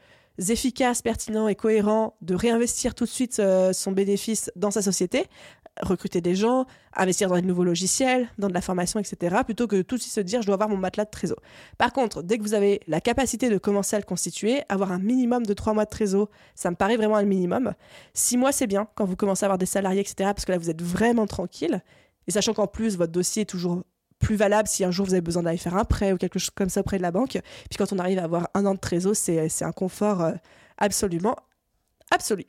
efficace, pertinent et cohérent de réinvestir tout de suite euh, son bénéfice dans sa société, recruter des gens, investir dans de nouveaux logiciels, dans de la formation, etc., plutôt que tout de suite se dire je dois avoir mon matelas de trésor. Par contre, dès que vous avez la capacité de commencer à le constituer, avoir un minimum de trois mois de trésor, ça me paraît vraiment un minimum. Six mois, c'est bien quand vous commencez à avoir des salariés, etc., parce que là, vous êtes vraiment tranquille. Et sachant qu'en plus, votre dossier est toujours plus valable si un jour vous avez besoin d'aller faire un prêt ou quelque chose comme ça auprès de la banque. Puis quand on arrive à avoir un an de trésor, c'est un confort euh, absolument absolu.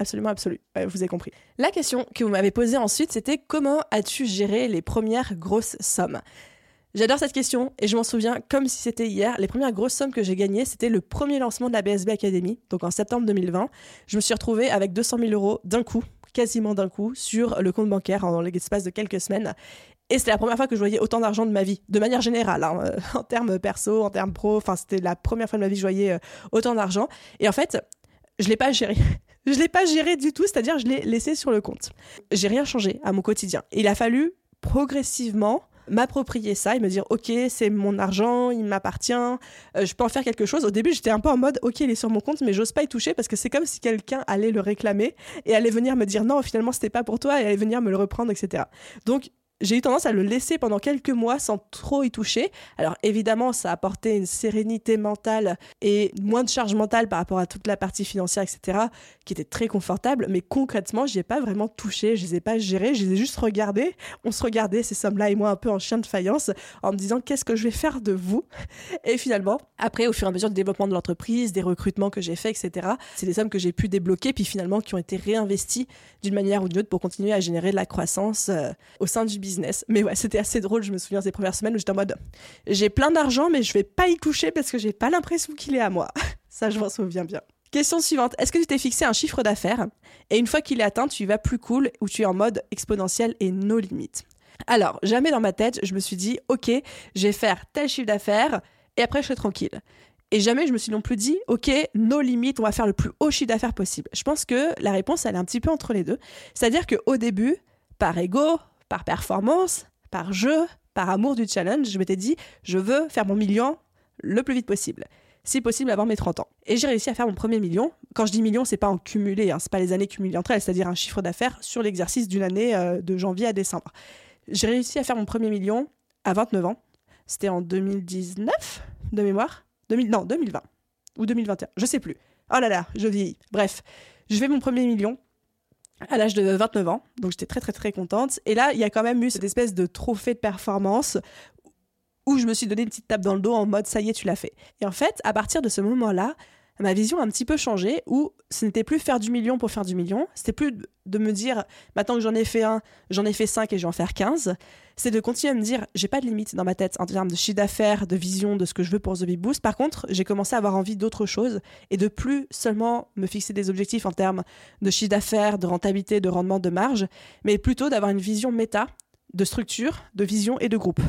Absolument absolu. vous avez compris. La question que vous m'avez posée ensuite, c'était comment as-tu géré les premières grosses sommes? J'adore cette question et je m'en souviens comme si c'était hier. Les premières grosses sommes que j'ai gagnées, c'était le premier lancement de la BSB Academy, donc en septembre 2020. Je me suis retrouvée avec 200 000 euros d'un coup, quasiment d'un coup, sur le compte bancaire en l'espace de quelques semaines. Et c'était la première fois que je voyais autant d'argent de ma vie, de manière générale, hein, euh, en termes perso, en termes pro. Enfin, c'était la première fois de ma vie que je voyais euh, autant d'argent. Et en fait, je l'ai pas géré. Je l'ai pas géré du tout, c'est-à-dire je l'ai laissé sur le compte. J'ai rien changé à mon quotidien. il a fallu progressivement m'approprier ça et me dire ok c'est mon argent il m'appartient euh, je peux en faire quelque chose au début j'étais un peu en mode ok il est sur mon compte mais j'ose pas y toucher parce que c'est comme si quelqu'un allait le réclamer et allait venir me dire non finalement c'était pas pour toi et allait venir me le reprendre etc donc j'ai eu tendance à le laisser pendant quelques mois sans trop y toucher. Alors évidemment, ça a apporté une sérénité mentale et moins de charge mentale par rapport à toute la partie financière, etc., qui était très confortable. Mais concrètement, j'y ai pas vraiment touché, je les ai pas gérés, je les ai juste regardés. On se regardait, ces sommes-là et moi, un peu en chien de faïence, en me disant qu'est-ce que je vais faire de vous? Et finalement, après, au fur et à mesure du développement de l'entreprise, des recrutements que j'ai faits, etc., c'est des sommes que j'ai pu débloquer, puis finalement qui ont été réinvesties d'une manière ou d'une autre pour continuer à générer de la croissance euh, au sein du business. Mais ouais, c'était assez drôle, je me souviens ces premières semaines où j'étais en mode j'ai plein d'argent, mais je vais pas y toucher parce que j'ai pas l'impression qu'il est à moi. <laughs> Ça, je m'en souviens bien. Question suivante. Est-ce que tu t'es fixé un chiffre d'affaires? Et une fois qu'il est atteint, tu y vas plus cool ou tu es en mode exponentiel et no limite Alors, jamais dans ma tête, je me suis dit, ok, je vais faire tel chiffre d'affaires et après je serai tranquille. Et jamais je me suis non plus dit, ok, no limite, on va faire le plus haut chiffre d'affaires possible. Je pense que la réponse, elle est un petit peu entre les deux. C'est-à-dire qu'au début, par ego, par performance, par jeu, par amour du challenge, je m'étais dit, je veux faire mon million le plus vite possible. Si possible avant mes 30 ans. Et j'ai réussi à faire mon premier million. Quand je dis million, c'est pas en cumulé, hein, c'est pas les années cumulées entre elles, c'est-à-dire un chiffre d'affaires sur l'exercice d'une année euh, de janvier à décembre. J'ai réussi à faire mon premier million à 29 ans. C'était en 2019, de mémoire? 2000, non, 2020 ou 2021, je sais plus. Oh là là, je vieillis. Bref, je vais mon premier million à l'âge de 29 ans, donc j'étais très très très contente. Et là, il y a quand même eu cette espèce de trophée de performance où je me suis donné une petite tape dans le dos en mode ça y est, tu l'as fait. Et en fait, à partir de ce moment-là, ma vision a un petit peu changé où ce n'était plus faire du million pour faire du million, c'était plus de me dire maintenant que j'en ai fait un, j'en ai fait cinq et je vais en faire 15, c'est de continuer à me dire j'ai pas de limite dans ma tête en termes de chiffre d'affaires, de vision, de ce que je veux pour The Big Boost. Par contre, j'ai commencé à avoir envie d'autre chose et de plus seulement me fixer des objectifs en termes de chiffre d'affaires, de rentabilité, de rendement, de marge, mais plutôt d'avoir une vision méta de structure, de vision et de groupe.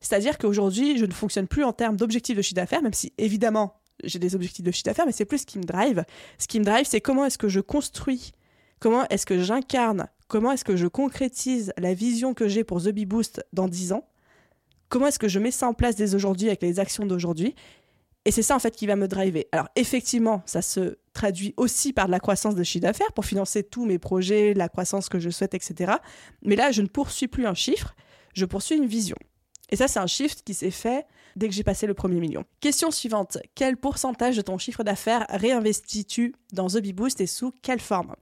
C'est-à-dire qu'aujourd'hui, je ne fonctionne plus en termes d'objectifs de chiffre d'affaires, même si évidemment j'ai des objectifs de chiffre d'affaires, mais c'est plus ce qui me drive. Ce qui me drive, c'est comment est-ce que je construis, comment est-ce que j'incarne, comment est-ce que je concrétise la vision que j'ai pour The Bee Boost dans 10 ans, comment est-ce que je mets ça en place dès aujourd'hui avec les actions d'aujourd'hui. Et c'est ça en fait qui va me driver. Alors effectivement, ça se traduit aussi par de la croissance de chiffre d'affaires pour financer tous mes projets, la croissance que je souhaite, etc. Mais là, je ne poursuis plus un chiffre, je poursuis une vision. Et ça, c'est un shift qui s'est fait dès que j'ai passé le premier million. Question suivante. Quel pourcentage de ton chiffre d'affaires réinvestis-tu dans The Bee Boost et sous quelle forme?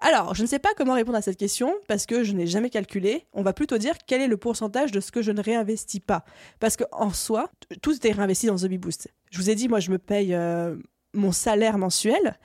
Alors, je ne sais pas comment répondre à cette question parce que je n'ai jamais calculé. On va plutôt dire quel est le pourcentage de ce que je ne réinvestis pas. Parce qu'en soi, tout est réinvesti dans The Bee Boost. Je vous ai dit, moi, je me paye euh, mon salaire mensuel.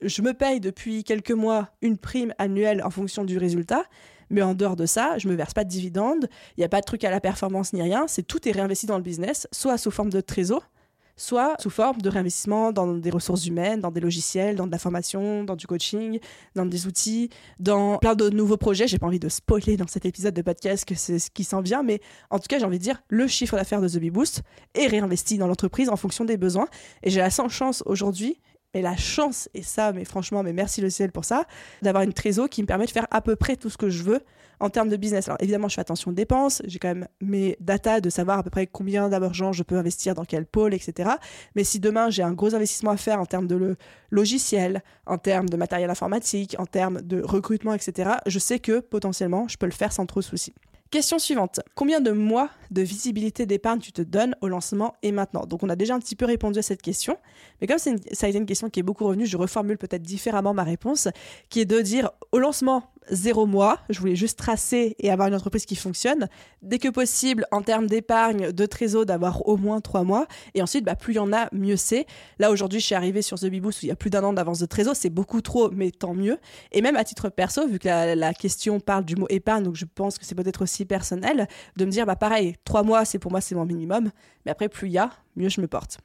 Je me paye depuis quelques mois une prime annuelle en fonction du résultat. Mais en dehors de ça, je me verse pas de dividendes, il n'y a pas de truc à la performance ni rien, c'est tout est réinvesti dans le business, soit sous forme de trésor, soit sous forme de réinvestissement dans des ressources humaines, dans des logiciels, dans de la formation, dans du coaching, dans des outils, dans plein de nouveaux projets. J'ai pas envie de spoiler dans cet épisode de podcast que c'est ce qui s'en vient, mais en tout cas, j'ai envie de dire, le chiffre d'affaires de The Bee Boost est réinvesti dans l'entreprise en fonction des besoins. Et j'ai la sans chance aujourd'hui mais la chance, et ça, mais franchement, mais merci le ciel pour ça, d'avoir une trésor qui me permet de faire à peu près tout ce que je veux en termes de business. Alors évidemment, je fais attention aux dépenses, j'ai quand même mes datas de savoir à peu près combien d'argent je peux investir dans quel pôle, etc. Mais si demain j'ai un gros investissement à faire en termes de logiciel, en termes de matériel informatique, en termes de recrutement, etc., je sais que potentiellement, je peux le faire sans trop de soucis. Question suivante. Combien de mois de visibilité d'épargne tu te donnes au lancement et maintenant? Donc on a déjà un petit peu répondu à cette question, mais comme ça a été une question qui est beaucoup revenue, je reformule peut-être différemment ma réponse, qui est de dire au lancement, zéro mois. Je voulais juste tracer et avoir une entreprise qui fonctionne. Dès que possible, en termes d'épargne, de trésor, d'avoir au moins trois mois. Et ensuite, bah, plus il y en a, mieux c'est. Là, aujourd'hui, je suis arrivée sur The Beboost où il y a plus d'un an d'avance de trésor. C'est beaucoup trop, mais tant mieux. Et même à titre perso, vu que la, question parle du mot épargne, donc je pense que c'est peut-être aussi personnel, de me dire, bah pareil, trois mois, c'est pour moi, c'est mon minimum. Mais après, plus il y a, mieux je me porte.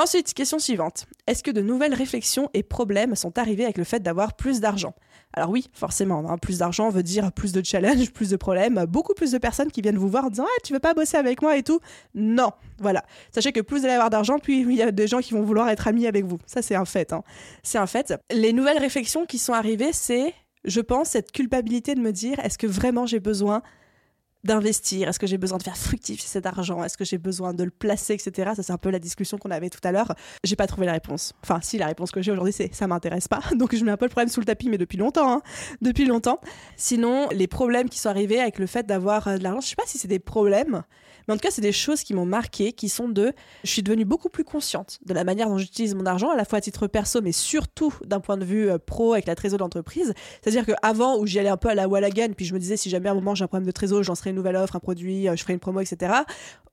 Ensuite, question suivante. Est-ce que de nouvelles réflexions et problèmes sont arrivés avec le fait d'avoir plus d'argent? Alors oui, forcément, hein, plus d'argent veut dire plus de challenges, <laughs> plus de problèmes, beaucoup plus de personnes qui viennent vous voir en disant ah tu veux pas bosser avec moi et tout? Non, voilà. Sachez que plus vous allez avoir d'argent, plus il y a des gens qui vont vouloir être amis avec vous. Ça c'est un fait. Hein. C'est un fait. Les nouvelles réflexions qui sont arrivées, c'est, je pense, cette culpabilité de me dire est-ce que vraiment j'ai besoin d'investir Est-ce que j'ai besoin de faire fructifier cet argent Est-ce que j'ai besoin de le placer, etc. Ça, c'est un peu la discussion qu'on avait tout à l'heure. J'ai pas trouvé la réponse. Enfin, si, la réponse que j'ai aujourd'hui, c'est ça m'intéresse pas. <laughs> Donc, je mets un peu le problème sous le tapis, mais depuis longtemps. Hein. Depuis longtemps. Sinon, les problèmes qui sont arrivés avec le fait d'avoir euh, de l'argent, je sais pas si c'est des problèmes, mais en tout cas, c'est des choses qui m'ont marqué, qui sont de. Je suis devenue beaucoup plus consciente de la manière dont j'utilise mon argent, à la fois à titre perso, mais surtout d'un point de vue euh, pro avec la trésor d'entreprise. C'est-à-dire qu'avant, où j'y allais un peu à la wall again, puis je me disais, si jamais à un moment j'ai un problème de trésor, j'en serai une nouvelle offre, un produit, euh, je ferai une promo, etc.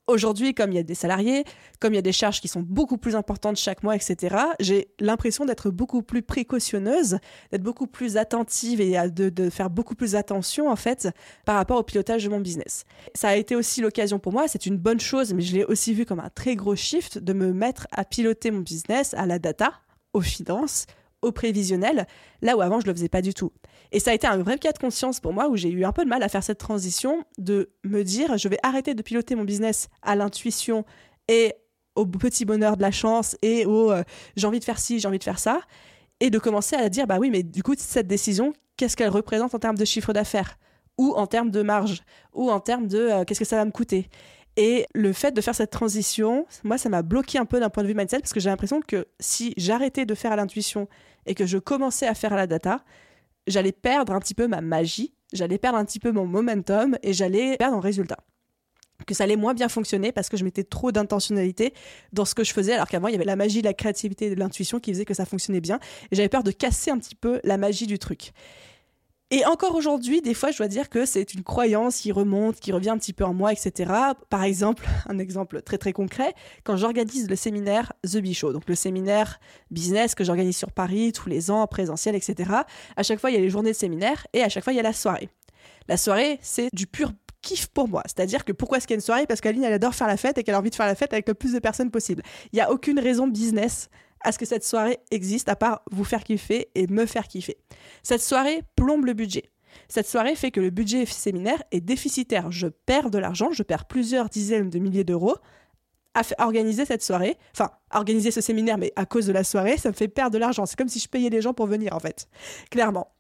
Aujourd'hui, comme il y a des salariés, comme il y a des charges qui sont beaucoup plus importantes chaque mois, etc., j'ai l'impression d'être beaucoup plus précautionneuse, d'être beaucoup plus attentive et de, de, faire beaucoup plus attention, en fait, par rapport au pilotage de mon business. Ça a été aussi l'occasion pour moi, c'est une bonne chose, mais je l'ai aussi vu comme un très gros shift de me mettre à piloter mon business à la data, aux finances, au prévisionnel, là où avant je le faisais pas du tout. Et ça a été un vrai cas de conscience pour moi où j'ai eu un peu de mal à faire cette transition de me dire je vais arrêter de piloter mon business à l'intuition et au petit bonheur de la chance et au euh, j'ai envie de faire ci, j'ai envie de faire ça et de commencer à dire bah oui mais du coup cette décision qu'est-ce qu'elle représente en termes de chiffre d'affaires? Ou en termes de marge? Ou en termes de euh, qu'est-ce que ça va me coûter? Et le fait de faire cette transition, moi, ça m'a bloqué un peu d'un point de vue mindset parce que j'ai l'impression que si j'arrêtais de faire à l'intuition et que je commençais à faire à la data, j'allais perdre un petit peu ma magie, j'allais perdre un petit peu mon momentum et j'allais perdre en résultat. Que ça allait moins bien fonctionner parce que je mettais trop d'intentionnalité dans ce que je faisais, alors qu'avant il y avait la magie, la créativité et l'intuition qui faisait que ça fonctionnait bien. Et j'avais peur de casser un petit peu la magie du truc. Et encore aujourd'hui, des fois, je dois dire que c'est une croyance qui remonte, qui revient un petit peu en moi, etc. Par exemple, <laughs> un exemple très très concret, quand j'organise le séminaire The Show, donc le séminaire business que j'organise sur Paris tous les ans, en présentiel, etc. À chaque fois, il y a les journées de séminaire et à chaque fois, il y a la soirée. La soirée, c'est du pur kiff pour moi. C'est-à-dire que pourquoi est-ce qu'il y a une soirée? Parce qu'Aline, elle adore faire la fête et qu'elle a envie de faire la fête avec le plus de personnes possible. Il n'y a aucune raison business à ce que cette soirée existe à part vous faire kiffer et me faire kiffer. Cette soirée plombe le budget. Cette soirée fait que le budget séminaire est déficitaire. Je perds de l'argent, je perds plusieurs dizaines de milliers d'euros à organiser cette soirée. Enfin, organiser ce séminaire, mais à cause de la soirée, ça me fait perdre de l'argent. C'est comme si je payais des gens pour venir, en fait. Clairement.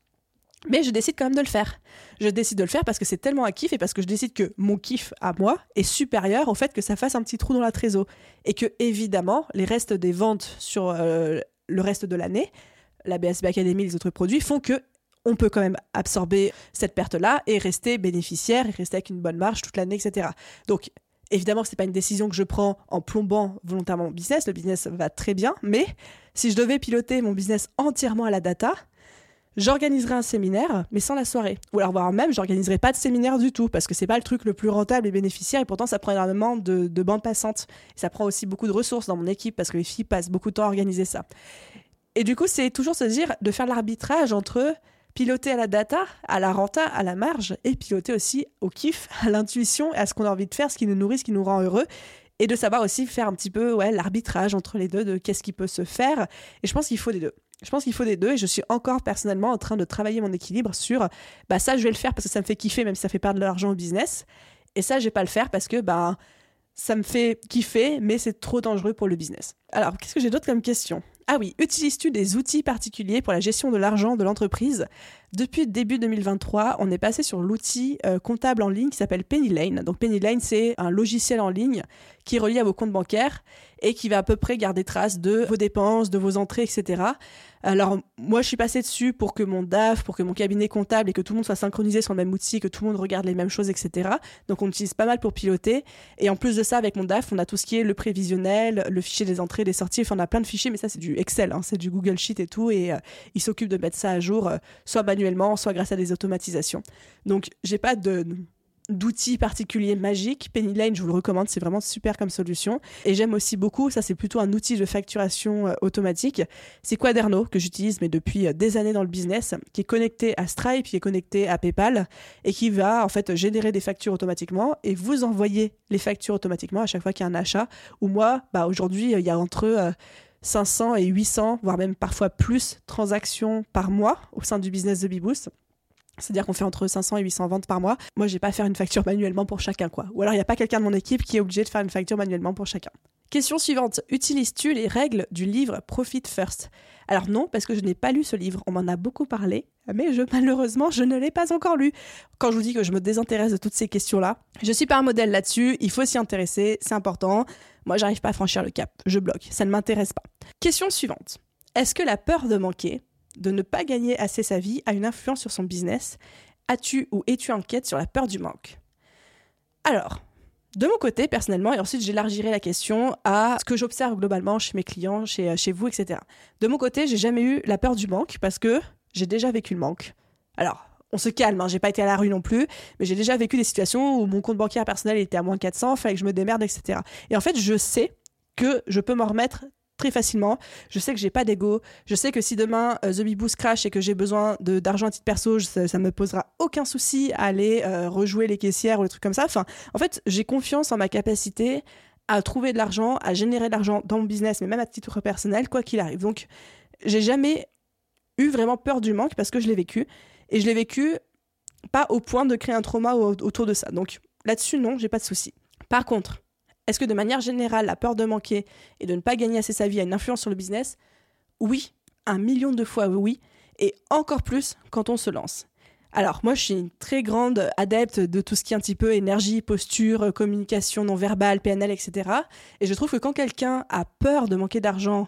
Mais je décide quand même de le faire. Je décide de le faire parce que c'est tellement un kiff et parce que je décide que mon kiff à moi est supérieur au fait que ça fasse un petit trou dans la trésor. Et que, évidemment, les restes des ventes sur euh, le reste de l'année, la BSB Academy, les autres produits, font que on peut quand même absorber cette perte-là et rester bénéficiaire et rester avec une bonne marge toute l'année, etc. Donc, évidemment, ce n'est pas une décision que je prends en plombant volontairement mon business. Le business va très bien, mais si je devais piloter mon business entièrement à la data, j'organiserai un séminaire, mais sans la soirée. Ou alors, voire même, j'organiserai pas de séminaire du tout, parce que c'est pas le truc le plus rentable et bénéficiaire, et pourtant, ça prend énormément de, de bande passante. Et ça prend aussi beaucoup de ressources dans mon équipe, parce que les filles passent beaucoup de temps à organiser ça. Et du coup, c'est toujours se dire de faire l'arbitrage entre piloter à la data, à la renta, à la marge, et piloter aussi au kiff, <laughs> à l'intuition, à ce qu'on a envie de faire, ce qui nous nourrit, ce qui nous rend heureux, et de savoir aussi faire un petit peu ouais, l'arbitrage entre les deux, de qu'est-ce qui peut se faire. Et je pense qu'il faut des deux. Je pense qu'il faut des deux et je suis encore personnellement en train de travailler mon équilibre sur bah ça je vais le faire parce que ça me fait kiffer même si ça fait perdre de l'argent au business. Et ça je vais pas le faire parce que bah ça me fait kiffer mais c'est trop dangereux pour le business. Alors qu'est-ce que j'ai d'autre comme question? Ah oui, utilises-tu des outils particuliers pour la gestion de l'argent de l'entreprise? Depuis début 2023, on est passé sur l'outil euh, comptable en ligne qui s'appelle Pennylane. Donc Pennylane, c'est un logiciel en ligne qui est relié à vos comptes bancaires et qui va à peu près garder trace de vos dépenses, de vos entrées, etc. Alors moi, je suis passée dessus pour que mon DAF, pour que mon cabinet comptable et que tout le monde soit synchronisé sur le même outil, que tout le monde regarde les mêmes choses, etc. Donc on utilise pas mal pour piloter. Et en plus de ça, avec mon DAF, on a tout ce qui est le prévisionnel, le fichier des entrées, des sorties. Enfin, on a plein de fichiers, mais ça c'est du Excel, hein. c'est du Google Sheet et tout. Et euh, il s'occupe de mettre ça à jour, euh, soit soit grâce à des automatisations. Donc, j'ai pas de d'outils particuliers magiques. Pennylane, je vous le recommande, c'est vraiment super comme solution. Et j'aime aussi beaucoup, ça c'est plutôt un outil de facturation euh, automatique, c'est Quaderno que j'utilise mais depuis euh, des années dans le business, qui est connecté à Stripe, qui est connecté à PayPal et qui va en fait générer des factures automatiquement et vous envoyer les factures automatiquement à chaque fois qu'il y a un achat. Ou moi, bah aujourd'hui, il y a entre euh, 500 et 800, voire même parfois plus, transactions par mois au sein du business de Beboost. C'est-à-dire qu'on fait entre 500 et 800 ventes par mois. Moi, j'ai pas à faire une facture <laughs> manuellement pour chacun, quoi. Ou alors, il n'y a pas quelqu'un de mon équipe qui est obligé de faire une facture manuellement pour chacun. Question suivante. Utilises-tu les règles du livre Profit First? Alors non, parce que je n'ai pas lu ce livre. On m'en a beaucoup parlé, mais malheureusement, je ne l'ai pas encore lu. Quand je vous dis que je me désintéresse de toutes ces questions-là, je suis pas un modèle là-dessus. Il faut s'y intéresser, c'est important. Moi, j'arrive pas à franchir le cap. Je bloque. Ça ne m'intéresse pas. Question suivante. Est-ce que la peur de manquer, de ne pas gagner assez sa vie, a une influence sur son business? As-tu ou es-tu inquiète sur la peur du manque? Alors, de mon côté, personnellement, et ensuite j'élargirai la question à ce que j'observe globalement chez mes clients, chez, chez vous, etc. De mon côté, j'ai jamais eu la peur du manque parce que j'ai déjà vécu le manque. Alors, on se calme, hein, j'ai pas été à la rue non plus, mais j'ai déjà vécu des situations où mon compte bancaire personnel était à moins 400, fallait que je me démerde, etc. Et en fait, je sais que je peux m'en remettre très facilement. Je sais que j'ai pas d'ego. Je sais que si demain euh, The Bee Boost crash et que j'ai besoin d'argent à titre perso, ça, ne me posera aucun souci à aller euh, rejouer les caissières ou des trucs comme ça. Enfin, en fait, j'ai confiance en ma capacité à trouver de l'argent, à générer de l'argent dans mon business, mais même à titre personnel, quoi qu'il arrive. Donc, j'ai jamais eu vraiment peur du manque parce que je l'ai vécu. Et je l'ai vécu pas au point de créer un trauma autour de ça. Donc, là-dessus, non, j'ai pas de souci. Par contre, est-ce que de manière générale, la peur de manquer et de ne pas gagner assez sa vie a une influence sur le business? Oui, un million de fois oui, et encore plus quand on se lance. Alors moi je suis une très grande adepte de tout ce qui est un petit peu énergie, posture, communication non verbale, PNL, etc. Et je trouve que quand quelqu'un a peur de manquer d'argent,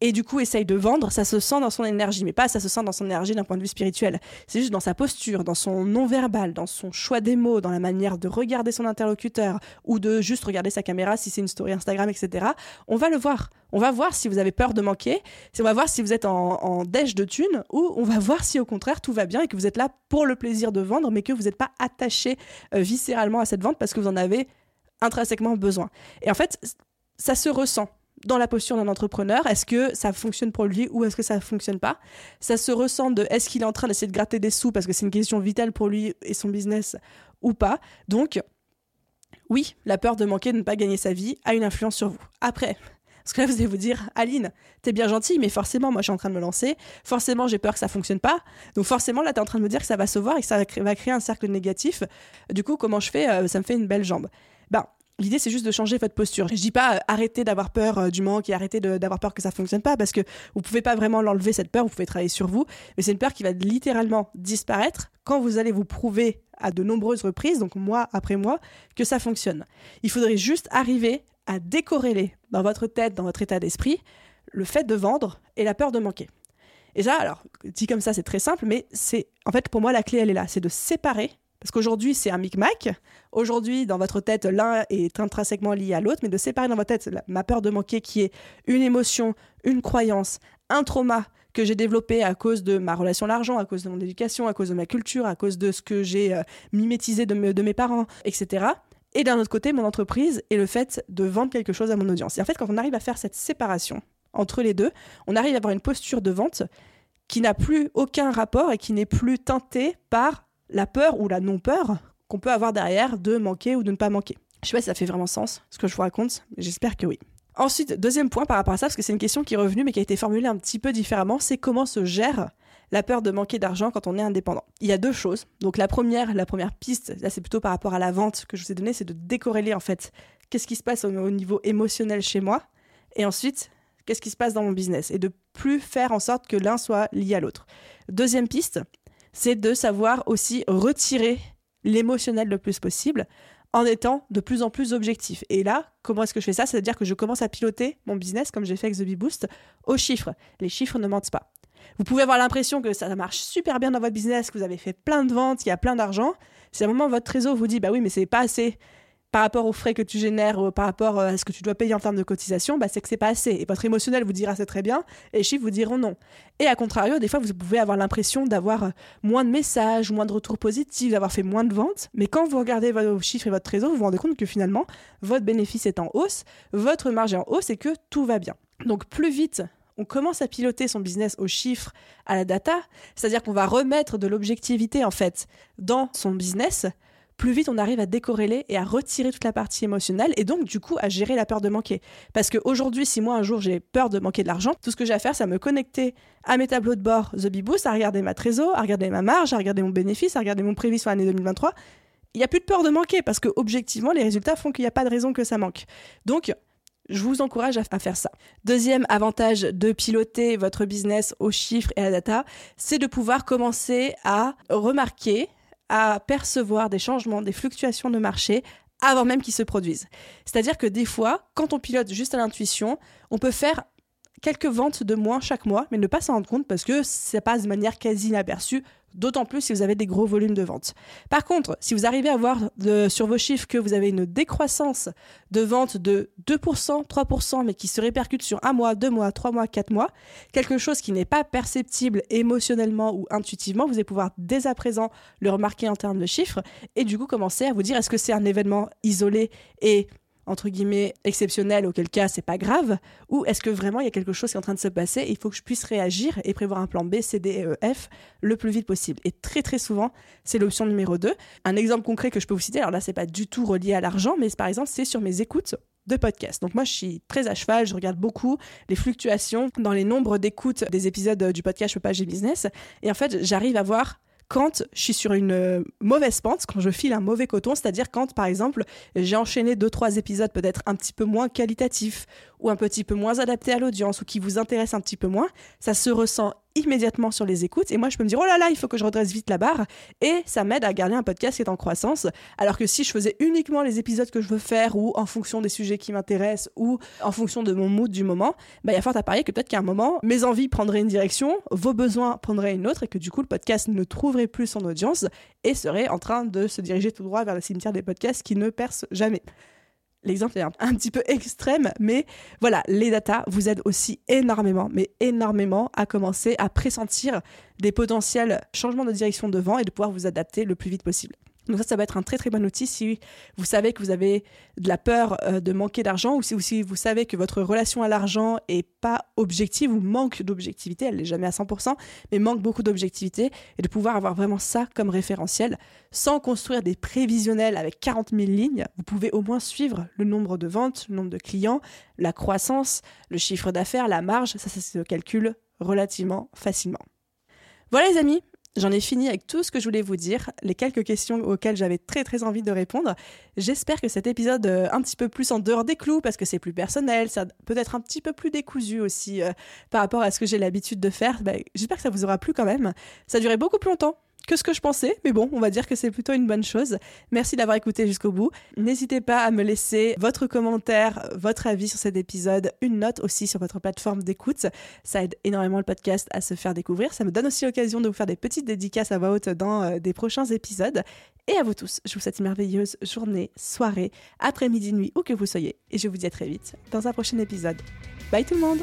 et du coup essaye de vendre, ça se sent dans son énergie, mais pas ça se sent dans son énergie d'un point de vue spirituel. C'est juste dans sa posture, dans son non-verbal, dans son choix des mots, dans la manière de regarder son interlocuteur ou de juste regarder sa caméra si c'est une story Instagram, etc. On va le voir. On va voir si vous avez peur de manquer, on va voir si vous êtes en, en dèche de thunes ou on va voir si au contraire tout va bien et que vous êtes là pour le plaisir de vendre, mais que vous n'êtes pas attaché euh, viscéralement à cette vente parce que vous en avez intrinsèquement besoin. Et en fait, ça se ressent dans la posture d'un entrepreneur. Est-ce que ça fonctionne pour lui ou est-ce que ça ne fonctionne pas? Ça se ressent de est-ce qu'il est en train d'essayer de gratter des sous parce que c'est une question vitale pour lui et son business ou pas? Donc, oui, la peur de manquer, de ne pas gagner sa vie a une influence sur vous. Après, parce que là, vous allez vous dire, Aline, t'es bien gentille, mais forcément, moi, je suis en train de me lancer. Forcément, j'ai peur que ça fonctionne pas. Donc, forcément, là, t'es en train de me dire que ça va se voir et que ça va créer un cercle négatif. Du coup, comment je fais? Euh, Ça me fait une belle jambe. Ben, L'idée, c'est juste de changer votre posture. Je dis pas euh, arrêtez d'avoir peur euh, du manque et arrêtez d'avoir peur que ça fonctionne pas parce que vous pouvez pas vraiment l'enlever cette peur. Vous pouvez travailler sur vous, mais c'est une peur qui va littéralement disparaître quand vous allez vous prouver à de nombreuses reprises, donc mois après mois, que ça fonctionne. Il faudrait juste arriver à décorréler dans votre tête, dans votre état d'esprit, le fait de vendre et la peur de manquer. Et ça, alors, dit comme ça, c'est très simple, mais c'est en fait pour moi la clé, elle est là, c'est de séparer parce qu'aujourd'hui, c'est un micmac. Aujourd'hui, dans votre tête, l'un est intrinsèquement lié à l'autre, mais de séparer dans votre tête ma peur de manquer, qui est une émotion, une croyance, un trauma que j'ai développé à cause de ma relation à l'argent, à cause de mon éducation, à cause de ma culture, à cause de ce que j'ai euh, mimétisé de, de mes parents, etc. Et d'un autre côté, mon entreprise et le fait de vendre quelque chose à mon audience. Et en fait, quand on arrive à faire cette séparation entre les deux, on arrive à avoir une posture de vente qui n'a plus aucun rapport et qui n'est plus teintée par la peur ou la non-peur qu'on peut avoir derrière de manquer ou de ne pas manquer. Je sais pas si ça fait vraiment sens ce que je vous raconte, j'espère que oui. Ensuite, deuxième point par rapport à ça, parce que c'est une question qui est revenue mais qui a été formulée un petit peu différemment, c'est comment se gère la peur de manquer d'argent quand on est indépendant. Il y a deux choses. Donc la première, la première piste, là c'est plutôt par rapport à la vente que je vous ai donnée, c'est de décorréler en fait qu'est-ce qui se passe au, niveau émotionnel chez moi, et ensuite qu'est-ce qui se passe dans mon business, et de plus faire en sorte que l'un soit lié à l'autre. Deuxième piste, c'est de savoir aussi retirer l'émotionnel le plus possible en étant de plus en plus objectif. Et là, comment est-ce que je fais ça? C'est-à-dire que je commence à piloter mon business, comme j'ai fait avec The Bee Boost, aux chiffres. Les chiffres ne mentent pas. Vous pouvez avoir l'impression que ça marche super bien dans votre business, que vous avez fait plein de ventes, qu'il y a plein d'argent. À un moment votre trésor vous dit bah oui mais c'est pas assez, par rapport aux frais que tu génères, ou par rapport euh, à ce que tu dois payer en termes de cotisation, bah, c'est que c'est pas assez. Et votre émotionnel vous dira c'est très bien, et les chiffres vous diront non. Et à contrario, des fois, vous pouvez avoir l'impression d'avoir euh, moins de messages, moins de retours positifs, d'avoir fait moins de ventes. Mais quand vous regardez vos chiffres et votre trésor, vous vous rendez compte que finalement, votre bénéfice est en hausse, votre marge est en hausse et que tout va bien. Donc plus vite on commence à piloter son business aux chiffres, à la data, c'est-à-dire qu'on va remettre de l'objectivité en fait dans son business, plus vite on arrive à décorréler et à retirer toute la partie émotionnelle et donc du coup à gérer la peur de manquer. Parce qu'aujourd'hui, si moi un jour j'ai peur de manquer de l'argent, tout ce que j'ai à faire, c'est à me connecter à mes tableaux de bord The Beboost, à regarder ma trésor, à regarder ma marge, à regarder mon bénéfice, à regarder mon prévis sur l'année 2023. Il n'y a plus de peur de manquer parce que objectivement, les résultats font qu'il n'y a pas de raison que ça manque. Donc, je vous encourage à, faire ça. Deuxième avantage de piloter votre business aux chiffres et à la data, c'est de pouvoir commencer à remarquer, à percevoir des changements, des fluctuations de marché avant même qu'ils se produisent. C'est-à-dire que des fois, quand on pilote juste à l'intuition, on peut faire quelques ventes de moins chaque mois, mais ne pas s'en rendre compte parce que ça passe de manière quasi inaperçue d'autant plus si vous avez des gros volumes de vente. Par contre, si vous arrivez à voir sur vos chiffres que vous avez une décroissance de vente de 2%, 3%, mais qui se répercute sur un mois, deux mois, trois mois, quatre mois, quelque chose qui n'est pas perceptible émotionnellement ou intuitivement, vous allez pouvoir dès à présent le remarquer en termes de chiffres et du coup commencer à vous dire est-ce que c'est un événement isolé et entre guillemets exceptionnel, auquel cas c'est pas grave, ou est-ce que vraiment il y a quelque chose qui est en train de se passer il faut que je puisse réagir et prévoir un plan B, C, D E, F le plus vite possible. Et très très souvent, c'est l'option numéro 2. Un exemple concret que je peux vous citer, alors là c'est pas du tout relié à l'argent, mais par exemple c'est sur mes écoutes de podcast. Donc moi je suis très à cheval, je regarde beaucoup les fluctuations dans les nombres d'écoutes des épisodes du podcast Je peux pas, business. Et en fait j'arrive à voir quand je suis sur une euh, mauvaise pente, quand je file un mauvais coton, c'est-à-dire quand, par exemple, j'ai enchaîné deux, trois épisodes peut-être un petit peu moins qualitatifs ou un petit peu moins adaptés à l'audience ou qui vous intéressent un petit peu moins, ça se ressent immédiatement sur les écoutes. Et moi, je peux me dire, oh là là, il faut que je redresse vite la barre. Et ça m'aide à garder un podcast qui est en croissance. Alors que si je faisais uniquement les épisodes que je veux faire ou en fonction des sujets qui m'intéressent ou en fonction de mon mood du moment, bah, il y a fort à parier que peut-être qu'à un moment, mes envies prendraient une direction, vos besoins prendraient une autre et que du coup, le podcast ne trouverait plus son audience et serait en train de se diriger tout droit vers le cimetière des podcasts qui ne percent jamais. L'exemple est un, petit peu extrême, mais voilà, les datas vous aident aussi énormément, mais énormément à commencer à pressentir des potentiels changements de direction de vent et de pouvoir vous adapter le plus vite possible. Donc ça, ça va être un très très bon outil si vous savez que vous avez de la peur euh, de manquer d'argent ou si, vous savez que votre relation à l'argent est pas objective ou manque d'objectivité, elle n'est jamais à 100%, mais manque beaucoup d'objectivité et de pouvoir avoir vraiment ça comme référentiel. Sans construire des prévisionnels avec 40 000 lignes, vous pouvez au moins suivre le nombre de ventes, le nombre de clients, la croissance, le chiffre d'affaires, la marge, ça, ça se calcule relativement facilement. Voilà les amis, J'en ai fini avec tout ce que je voulais vous dire, les quelques questions auxquelles j'avais très très envie de répondre. J'espère que cet épisode euh, un petit peu plus en dehors des clous parce que c'est plus personnel, ça peut être un petit peu plus décousu aussi euh, par rapport à ce que j'ai l'habitude de faire. Bah, j'espère que ça vous aura plu quand même. Ça duré beaucoup plus longtemps que ce que je pensais, mais bon, on va dire que c'est plutôt une bonne chose. Merci d'avoir écouté jusqu'au bout. N'hésitez pas à me laisser votre commentaire, votre avis sur cet épisode, une note aussi sur votre plateforme d'écoute. Ça aide énormément le podcast à se faire découvrir. Ça me donne aussi l'occasion de vous faire des petites dédicaces à voix haute dans euh, des prochains épisodes. Et à vous tous, je vous souhaite une merveilleuse journée, soirée, après-midi, nuit, où que vous soyez. Et je vous dis à très vite dans un prochain épisode. Bye tout le monde